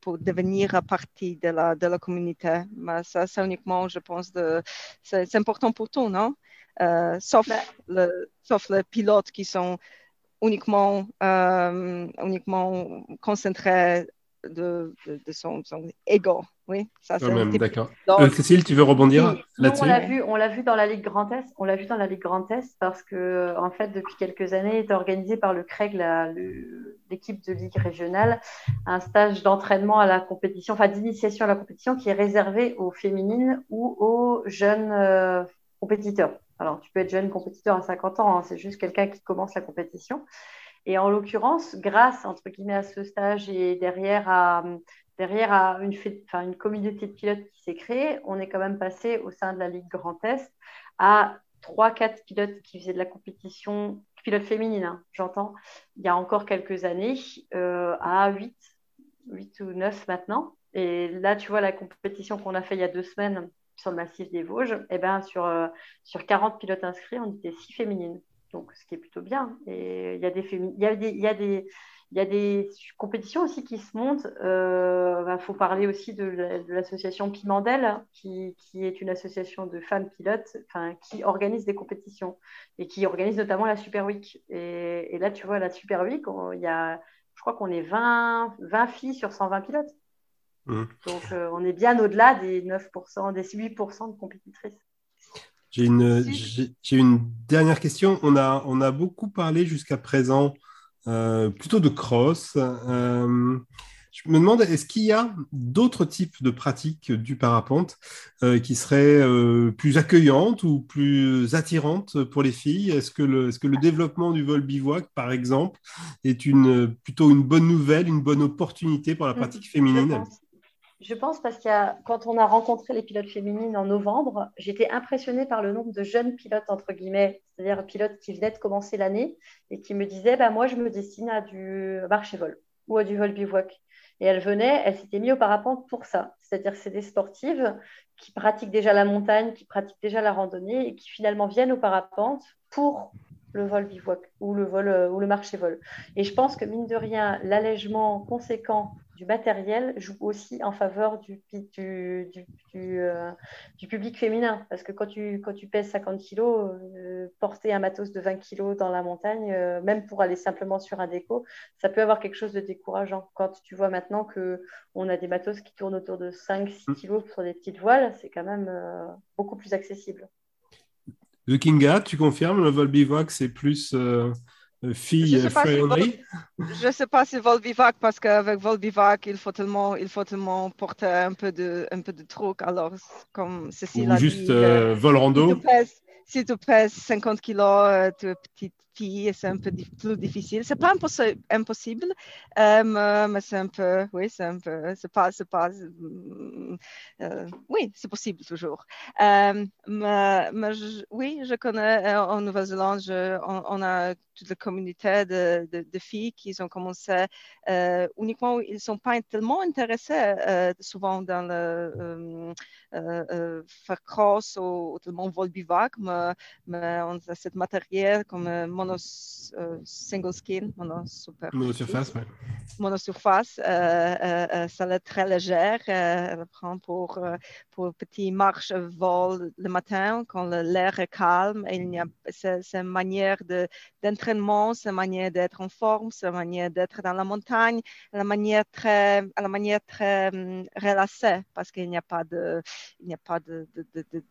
pour, devenir partie de la, de la communauté. Mais ça, c'est uniquement, je pense, c'est important pour tout, non? Euh, sauf, le, sauf les pilotes qui sont uniquement, euh, uniquement concentrés de, de, son, son, ego. Oui, ça c'est D'accord. Euh, Cécile, tu veux rebondir là-dessus On l'a vu, on l'a vu dans la Ligue Grand Est. On l'a vu dans la Ligue Grand Est parce que, en fait, depuis quelques années, est organisé par le CREG, l'équipe de Ligue régionale, un stage d'entraînement à la compétition, enfin d'initiation à la compétition qui est réservé aux féminines ou aux jeunes compétiteurs. Alors, tu peux être jeune compétiteur à 50 ans, hein, c'est juste quelqu'un qui commence la compétition. Et en l'occurrence, grâce entre guillemets à ce stage et derrière à, derrière à une, une communauté de pilotes qui s'est créée, on est quand même passé au sein de la Ligue Grand Est à 3-4 pilotes qui faisaient de la compétition, pilotes féminines, hein, j'entends, il y a encore quelques années, euh, à 8, 8 ou 9 maintenant. Et là, tu vois, la compétition qu'on a fait il y a deux semaines, sur le massif des Vosges, eh ben, sur, euh, sur 40 pilotes inscrits, on était 6 féminines. Donc, ce qui est plutôt bien. Et il y a des, il y a des, y a des, il y a des compétitions aussi qui se montent. Il euh, faut parler aussi de l'association Pimandel, qui, qui, est une association de femmes pilotes qui organise des compétitions et qui organise notamment la Super Week. Et, là, tu vois, la Super Week, il y a, je crois qu'on est 20, 20 filles sur 120 pilotes. Mmh. Donc, euh, on est bien au-delà des 9%, des 8% de compétitrices. J'ai une, une, dernière question. On a, on a beaucoup parlé jusqu'à présent euh, plutôt de cross. Euh, je me demande, est-ce qu'il y a d'autres types de pratiques du parapente qui seraient plus accueillantes ou plus attirantes pour les filles? Est-ce que, le, est-ce que le développement du vol bivouac, par exemple, est une, plutôt une bonne nouvelle, une bonne opportunité pour la mmh, pratique féminine? Je pense parce qu'il quand on a rencontré les pilotes féminines en novembre, j'étais impressionnée par le nombre de jeunes pilotes, entre guillemets, c'est-à-dire pilotes qui venaient de commencer l'année et qui me disaient bah, Moi, je me destine à du marché-vol ou à du vol bivouac. Et elles venaient, elles s'étaient mises au parapente pour ça. C'est-à-dire que c'est des sportives qui pratiquent déjà la montagne, qui pratiquent déjà la randonnée et qui finalement viennent au parapente pour le vol bivouac ou le vol euh, ou le marché vol. Et je pense que mine de rien, l'allègement conséquent du matériel joue aussi en faveur du, du, du, euh, du, public féminin. Parce que quand tu, quand tu pèses 50 kg, euh, porter un matos de 20 kg dans la montagne, même pour aller simplement sur un déco, ça peut avoir quelque chose de décourageant. Quand tu vois maintenant qu'on a des matos qui tournent autour de 5-6 kg sur des petites voiles, c'est quand même beaucoup plus accessible. The Kinga, tu confirmes, le vol bivouac, c'est plus euh, fille friendly? Je ne sais pas si vol bivouac, parce qu'avec vol bivouac, il faut tellement, il faut tellement porter un peu de, un peu de truc. Alors, comme Cécile Ou juste euh, vol rando? si tu pèses 50 kilos, euh, tu es petite c'est un peu plus difficile. C'est pas impossible, euh, mais c'est un peu, oui, c'est un peu, c'est pas, c'est pas, euh, oui, c'est possible toujours. mais, oui, je connais en Nouvelle-Zélande, on, a toute la communauté de, filles qui ont commencé uniquement, ils sont pas tellement intéressés souvent dans le faire cross ou, tellement vol bivac, mais on a cette matériel comme euh, mono euh, single skin. Monosurface, oui. Monosurface, euh, ça est très légère. elle prend pour, pour petit marche vol le matin quand l'air est calme. il y a, c'est, une manière d'entraînement, c'est une manière d'être en forme, c'est une manière d'être dans la montagne, la manière très, la manière très um, relâchée parce qu'il n'y a pas de, il n'y a pas de, de, de,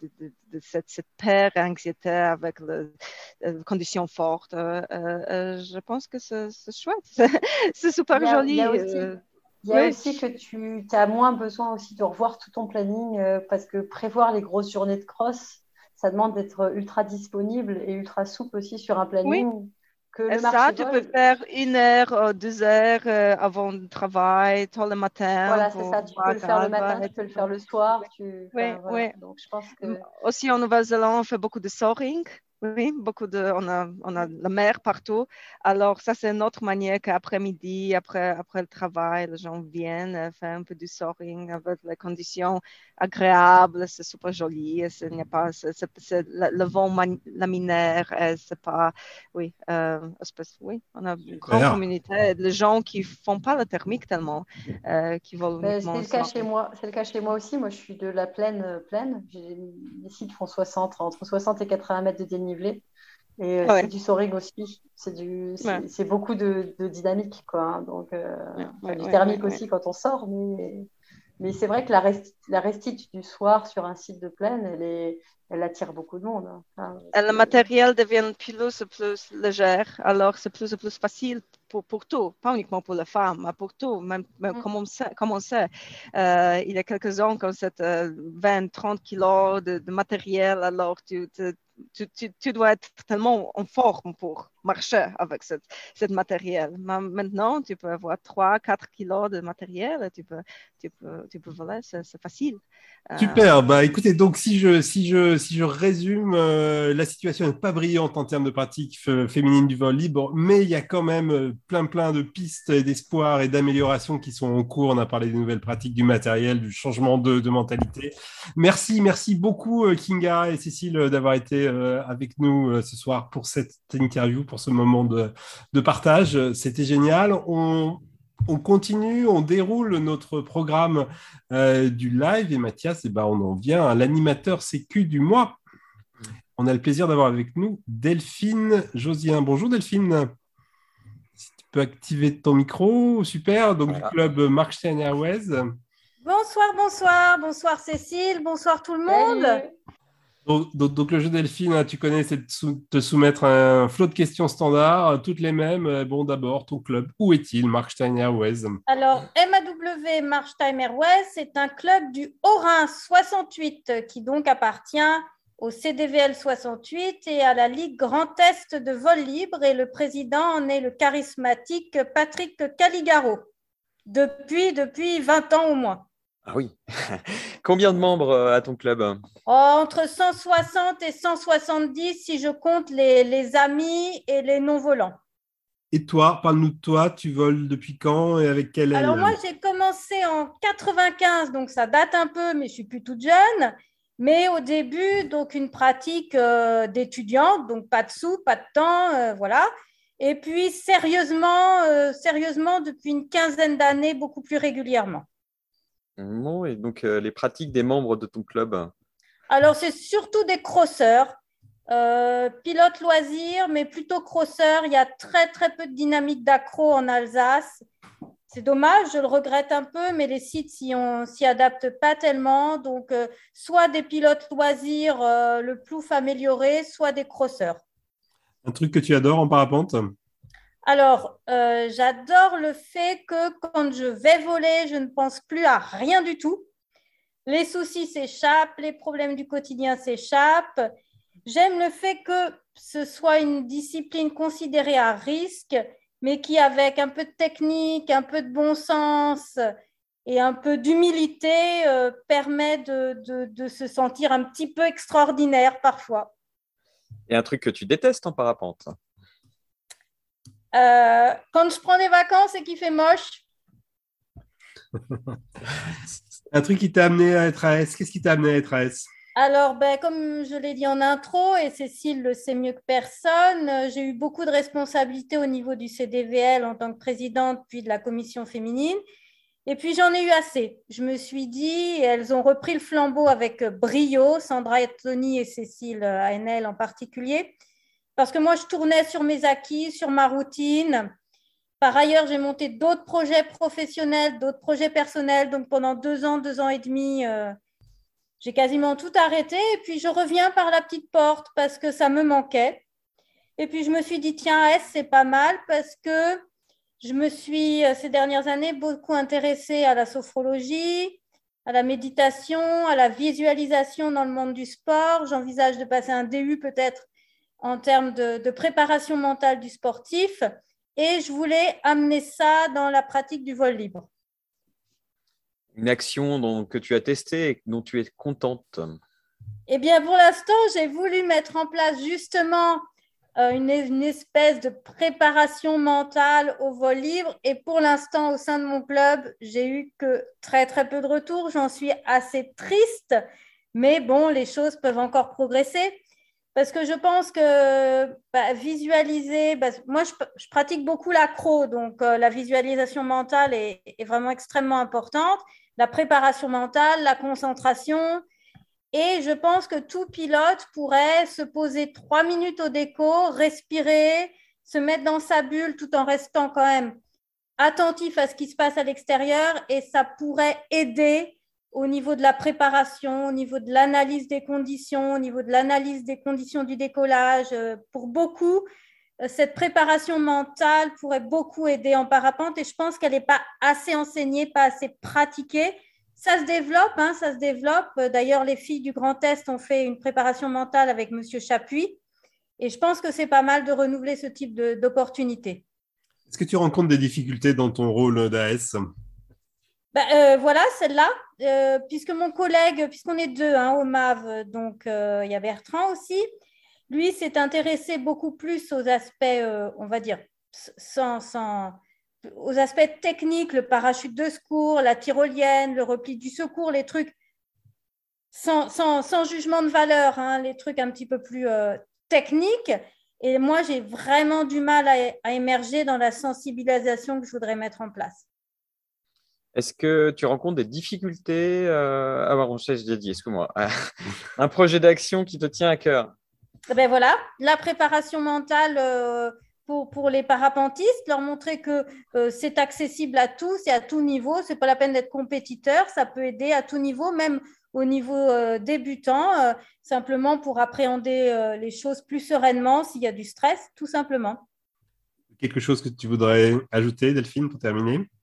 de cette, cette paire anxiété avec les conditions fortes. Euh, euh, je pense que c'est chouette. c'est super joli. Il y a aussi, euh, que tu as moins besoin aussi de revoir tout ton planning parce que prévoir les grosses journées de cross, ça demande d'être ultra disponible et ultra souple aussi sur un planning ça, tu peux faire une heure, euh, deux heures euh, avant le travail, tout le matin. Voilà, c'est ça. Tu peux le faire le matin, tu peux le faire le soir. Tu... Oui, oui. Donc, je pense que... Aussi en Nouvelle-Zélande, on fait beaucoup de soaring. Oui, beaucoup de, on a, on a la mer partout. Alors, ça, c'est une autre manière qu'après-midi, après, après le travail, les gens viennent euh, faire un peu du soaring avec les conditions agréables. C'est super joli. Il n'y a pas, c'est, le, vent laminaire. C'est pas, oui, euh, oui, on a une grande communauté de gens qui font pas la thermique tellement, euh, qui vont C'est le cas chez moi. C'est le cas chez moi aussi. Moi, je suis de la plaine, plaine. Les sites font 60, entre 60 et 80 mètres de dénivelé et euh, c'est du soaring aussi. C'est du, c'est beaucoup de, dynamique, quoi. Hein. Donc, euh, du thermique aussi quand on sort, mais, mais c'est vrai que la, rest, la restite du soir sur un site de plaine, elle, est, elle attire beaucoup de monde. Hein. le matériel devient plus et plus léger, alors c'est plus et plus facile pour, pour, tout, pas uniquement pour les femmes, mais pour tout, même, mm. comme on sait. Comme on sait. Euh, il y a quelques ans, comme cette 20-30 kilos de, de, matériel, alors tu, tu tu, dois être tellement en forme pour marcher avec cette, cette matériel. Maintenant, tu peux avoir 3-4 kilos de matériel, tu peux, tu peux, tu voler, c'est facile. Euh, Super. Bah, écoutez, donc si je, si je, si je résume, euh, la situation n'est pas brillante en termes de pratique féminine du vol libre, mais il y a quand même euh, plein, plein de pistes d'espoir et d'amélioration qui sont en cours. On a parlé des nouvelles pratiques, du matériel, du changement de mentalité. Merci, merci beaucoup, Kinga et Cécile, d'avoir été avec nous ce soir pour cette interview, pour ce moment de, de partage. C'était génial. On, on continue, on déroule notre programme euh, du live et Mathias, eh ben, on en vient à l'animateur sécu du mois. On a le plaisir d'avoir avec nous Delphine Josien. Bonjour Delphine. Si tu peux activer ton micro, super. Donc du club Markstein Airways. Bonsoir, bonsoir, bonsoir Cécile, bonsoir tout le monde. Donc, le jeu Delphine, hein, tu connais, c'est de te soumettre un flot de questions standards, euh, toutes les mêmes. Euh, bon, d'abord, ton club, où est-il, Markstein Airways Alors, MAW Markstein Airways, c'est un club du Haut-Rhin 68 qui donc appartient au CDVL 68 et à la Ligue Grand Est de vol libre. Et le président en est le charismatique Patrick Caligaro, depuis, depuis 20 ans au moins. Ah oui. Combien de membres à ton club? Oh, Entre 160 et 170 si je compte les, les amis et les non-volants. Et toi, parle-nous de toi, tu voles depuis quand et avec quelle Alors moi, j'ai commencé en 95, donc ça date un peu, mais je suis plus toute jeune. Mais au début, donc une pratique euh, d'étudiante, donc pas de sous, pas de temps, euh, voilà. Et puis sérieusement, euh, sérieusement depuis une quinzaine d'années, beaucoup plus régulièrement. Bon, et donc les pratiques des membres de ton club Alors c'est surtout des crosseurs, pilotes loisirs, mais plutôt crosseurs. Il y a très très peu de dynamique d'accro en Alsace. C'est dommage, je le regrette un peu, mais les sites s'y adaptent pas tellement. Donc, euh, soit des pilotes loisirs, euh, le plouf amélioré, soit des crosseurs. Un truc que tu adores en parapente? Alors, euh, j'adore le fait que quand je vais voler, je ne pense plus à rien du tout. Les soucis s'échappent, les problèmes du quotidien s'échappent. J'aime le fait que ce soit une discipline considérée à risque mais qui, avec un peu de technique, un peu de bon sens et un peu d'humilité, euh, permet de, se sentir un petit peu extraordinaire parfois. Et un truc que tu détestes en parapente euh, Quand je prends des vacances et qu'il fait moche. un truc qui t'a amené à être AS, qu'est-ce qui t'a amené à être AS alors, ben, comme je l'ai dit en intro, et Cécile le sait mieux que personne, euh, j'ai eu beaucoup de responsabilités au niveau du CDVL en tant que présidente, puis de la commission féminine. Et puis, j'en ai eu assez. Je me suis dit, elles ont repris le flambeau avec brio, Sandra Tony et Cécile ANL en particulier, parce que moi, je tournais sur mes acquis, sur ma routine. Par ailleurs, j'ai monté d'autres projets professionnels, d'autres projets personnels. Donc, pendant deux ans, deux ans et demi, euh, j'ai quasiment tout arrêté et puis je reviens par la petite porte parce que ça me manquait. Et puis je me suis dit, tiens, S, c'est pas mal parce que je me suis euh, ces dernières années beaucoup intéressée à la sophrologie, à la méditation, à la visualisation dans le monde du sport. J'envisage de passer un DU peut-être en termes de, de, préparation mentale du sportif. Et je voulais amener ça dans la pratique du vol libre une action que tu as testée et dont tu es contente Eh bien, pour l'instant, j'ai voulu mettre en place justement euh, une, une, espèce de préparation mentale au vol libre. Et pour l'instant, au sein de mon club, j'ai eu que très, très peu de retours. J'en suis assez triste. Mais bon, les choses peuvent encore progresser. Parce que je pense que bah, visualiser, bah, moi je, pratique beaucoup l'accro, donc euh, la visualisation mentale est, vraiment extrêmement importante la préparation mentale, la concentration. Et je pense que tout pilote pourrait se poser trois minutes au déco, respirer, se mettre dans sa bulle tout en restant quand même attentif à ce qui se passe à l'extérieur et ça pourrait aider au niveau de la préparation, au niveau de l'analyse des conditions, au niveau de l'analyse des conditions du décollage. Pour beaucoup, cette préparation mentale pourrait beaucoup aider en parapente et je pense qu'elle n'est pas assez enseignée, pas assez pratiquée. Ça se développe, hein, ça se développe. D'ailleurs, les filles du Grand Est ont fait une préparation mentale avec Monsieur Chapuis et je pense que c'est pas mal de renouveler ce type d'opportunité. Est-ce que tu rencontres des difficultés dans ton rôle d'AS ben, euh, voilà, celle-là, euh, puisque mon collègue, puisqu'on est deux hein, au MAV, donc euh, il y a Bertrand aussi, lui s'est intéressé beaucoup plus aux aspects, on va dire, sans, aux aspects techniques, le parachute de secours, la tyrolienne, le repli du secours, les trucs sans, jugement de valeur, hein, les trucs un petit peu plus techniques. Et moi, j'ai vraiment du mal à, émerger dans la sensibilisation que je voudrais mettre en place. Est-ce que tu rencontres des difficultés euh... Ah, bon, je l'ai dit, excuse-moi. un projet d'action qui te tient à cœur? Ben voilà, la préparation mentale euh, pour, pour, les parapentistes, leur montrer que euh, c'est accessible à tous et à tout niveau. Ce n'est pas la peine d'être compétiteur, ça peut aider à tout niveau, même au niveau euh, débutant, simplement pour appréhender les choses plus sereinement s'il y a du stress, tout simplement. Quelque chose que tu voudrais ajouter, Delphine, pour terminer? eh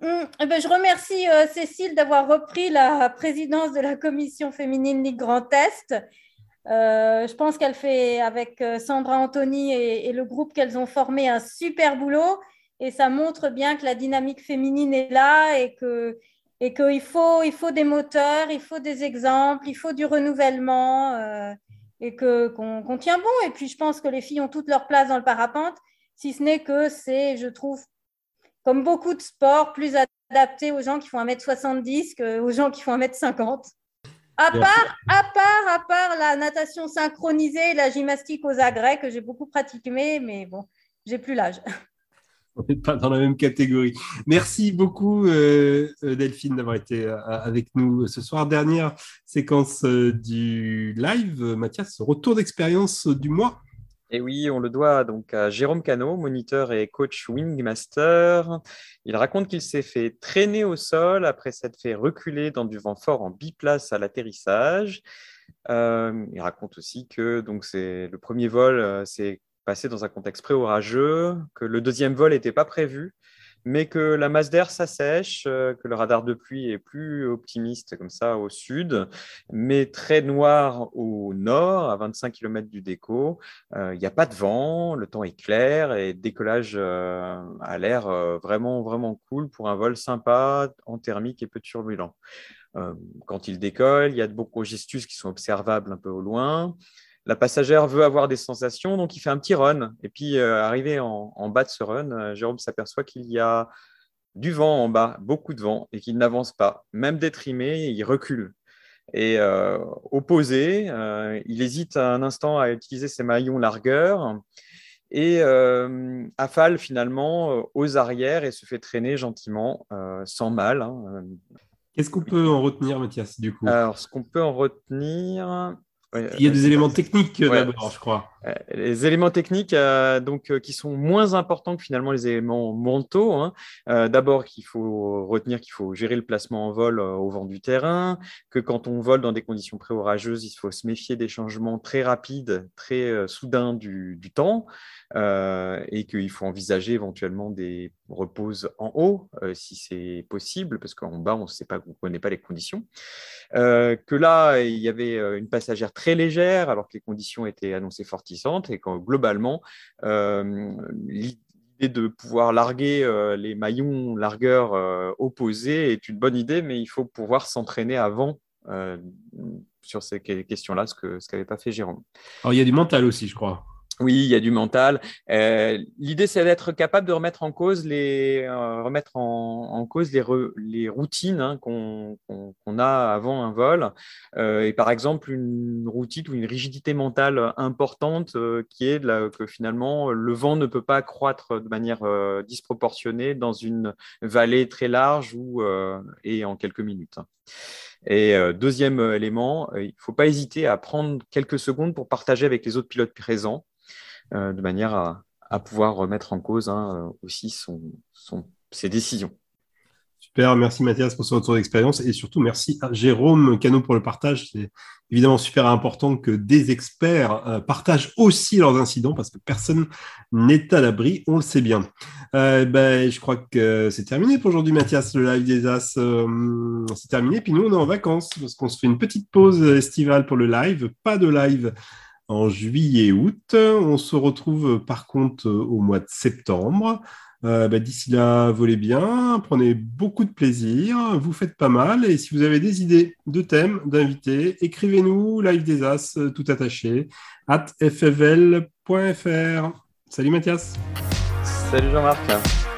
je remercie Cécile d'avoir repris la présidence de la commission féminine Ligue Grand Est. Euh, je pense qu'elle fait avec euh, Sandra Anthony et, le groupe qu'elles ont formé un super boulot. Et ça montre bien que la dynamique féminine est là et que qu'il faut, il faut des moteurs, il faut des exemples, il faut du renouvellement euh, et que, qu'on, tient bon. Et puis, je pense que les filles ont toute leur place dans le parapente, si ce n'est que c'est, je trouve, comme beaucoup de sports, plus adapté aux gens qui font 1m70 qu'aux gens qui font 1m50. À part, à part, à part la natation synchronisée et la gymnastique aux agrès que j'ai beaucoup pratiqué, mais bon, j'ai plus l'âge. On n'est pas dans la même catégorie. Merci beaucoup, euh, euh, Delphine, d'avoir été euh, avec nous ce soir. Dernière séquence du live. Mathias, retour d'expérience du mois. Et oui, on le doit donc à Jérôme Cano, moniteur et coach Wingmaster. Il raconte qu'il s'est fait traîner au sol après s'être fait reculer dans du vent fort en biplace à l'atterrissage. il raconte aussi que donc c'est le premier vol, c'est passé dans un contexte pré-orageux, que le deuxième vol n'était pas prévu, mais que la masse d'air s'assèche, euh, que le radar de pluie est plus optimiste comme ça au sud, mais très noir au nord, à 25 km du déco. Euh, il n'y a pas de vent, le temps est clair et décollage euh, a l'air vraiment, vraiment cool pour un vol sympa, en thermique et peu turbulent. quand il décolle, il y a de beaux progestus qui sont observables un peu au loin la passagère veut avoir des sensations, donc il fait un petit run. Et puis, euh, arrivé en, bas de ce run, euh, Jérôme s'aperçoit qu'il y a du vent en bas, beaucoup de vent, et qu'il n'avance pas. Même détrimé, il recule. Et euh, opposé, il hésite un instant à utiliser ses maillons largueur et affale finalement aux arrières et se fait traîner gentiment, sans mal. Hein. Qu'est-ce qu'on peut en retenir, Mathias, du coup? Alors, ce qu'on peut en retenir, il y a des éléments techniques d'abord, je crois. Euh, les éléments techniques euh, donc, euh, qui sont moins importants que finalement les éléments mentaux. Hein. d'abord, qu'il faut retenir qu'il faut gérer le placement en vol au vent du terrain, que quand on vole dans des conditions pré-orageuses, il faut se méfier des changements très rapides, très soudains du, du temps, et qu'il faut envisager éventuellement des reposes en haut si c'est possible, parce qu'en bas, on ne on connaît pas les conditions. que là, il y avait une passagère très légère, alors que les conditions étaient annoncées fortissantes, et que globalement, euh, l'idée de pouvoir larguer euh, les maillons largueur euh, opposés est une bonne idée, mais il faut pouvoir s'entraîner avant sur ces questions-là, ce qu'avait pas fait Jérôme. Alors, il y a du mental aussi, je crois. Oui, il y a du mental. Euh, l'idée, c'est d'être capable de remettre en cause les, euh, remettre en, cause les, les routines hein, qu'on a avant un vol. Euh, et par exemple, une routine ou une rigidité mentale importante qui est que finalement, le vent ne peut pas croître de manière disproportionnée dans une vallée très large ou, et en quelques minutes. Et deuxième élément, il ne faut pas hésiter à prendre quelques secondes pour partager avec les autres pilotes présents euh, de manière à, pouvoir remettre en cause hein, euh, aussi ses décisions. Super, merci Mathias pour ce retour d'expérience et surtout merci à Jérôme Cano pour le partage. C'est évidemment super important que des experts euh, partagent aussi leurs incidents parce que personne n'est à l'abri, on le sait bien. ben, je crois que c'est terminé pour aujourd'hui Mathias, le live des As. c'est terminé, puis nous on est en vacances parce qu'on se fait une petite pause estivale pour le live, pas de live en juillet-août. On se retrouve par contre au mois de septembre. Euh, bah, d'ici là, volez bien, prenez beaucoup de plaisir, vous faites pas mal. Et si vous avez des idées de thèmes, d'invités, écrivez-nous live des As, tout attaché, at ffl.fr. Salut Mathias. Salut Jean-Marc.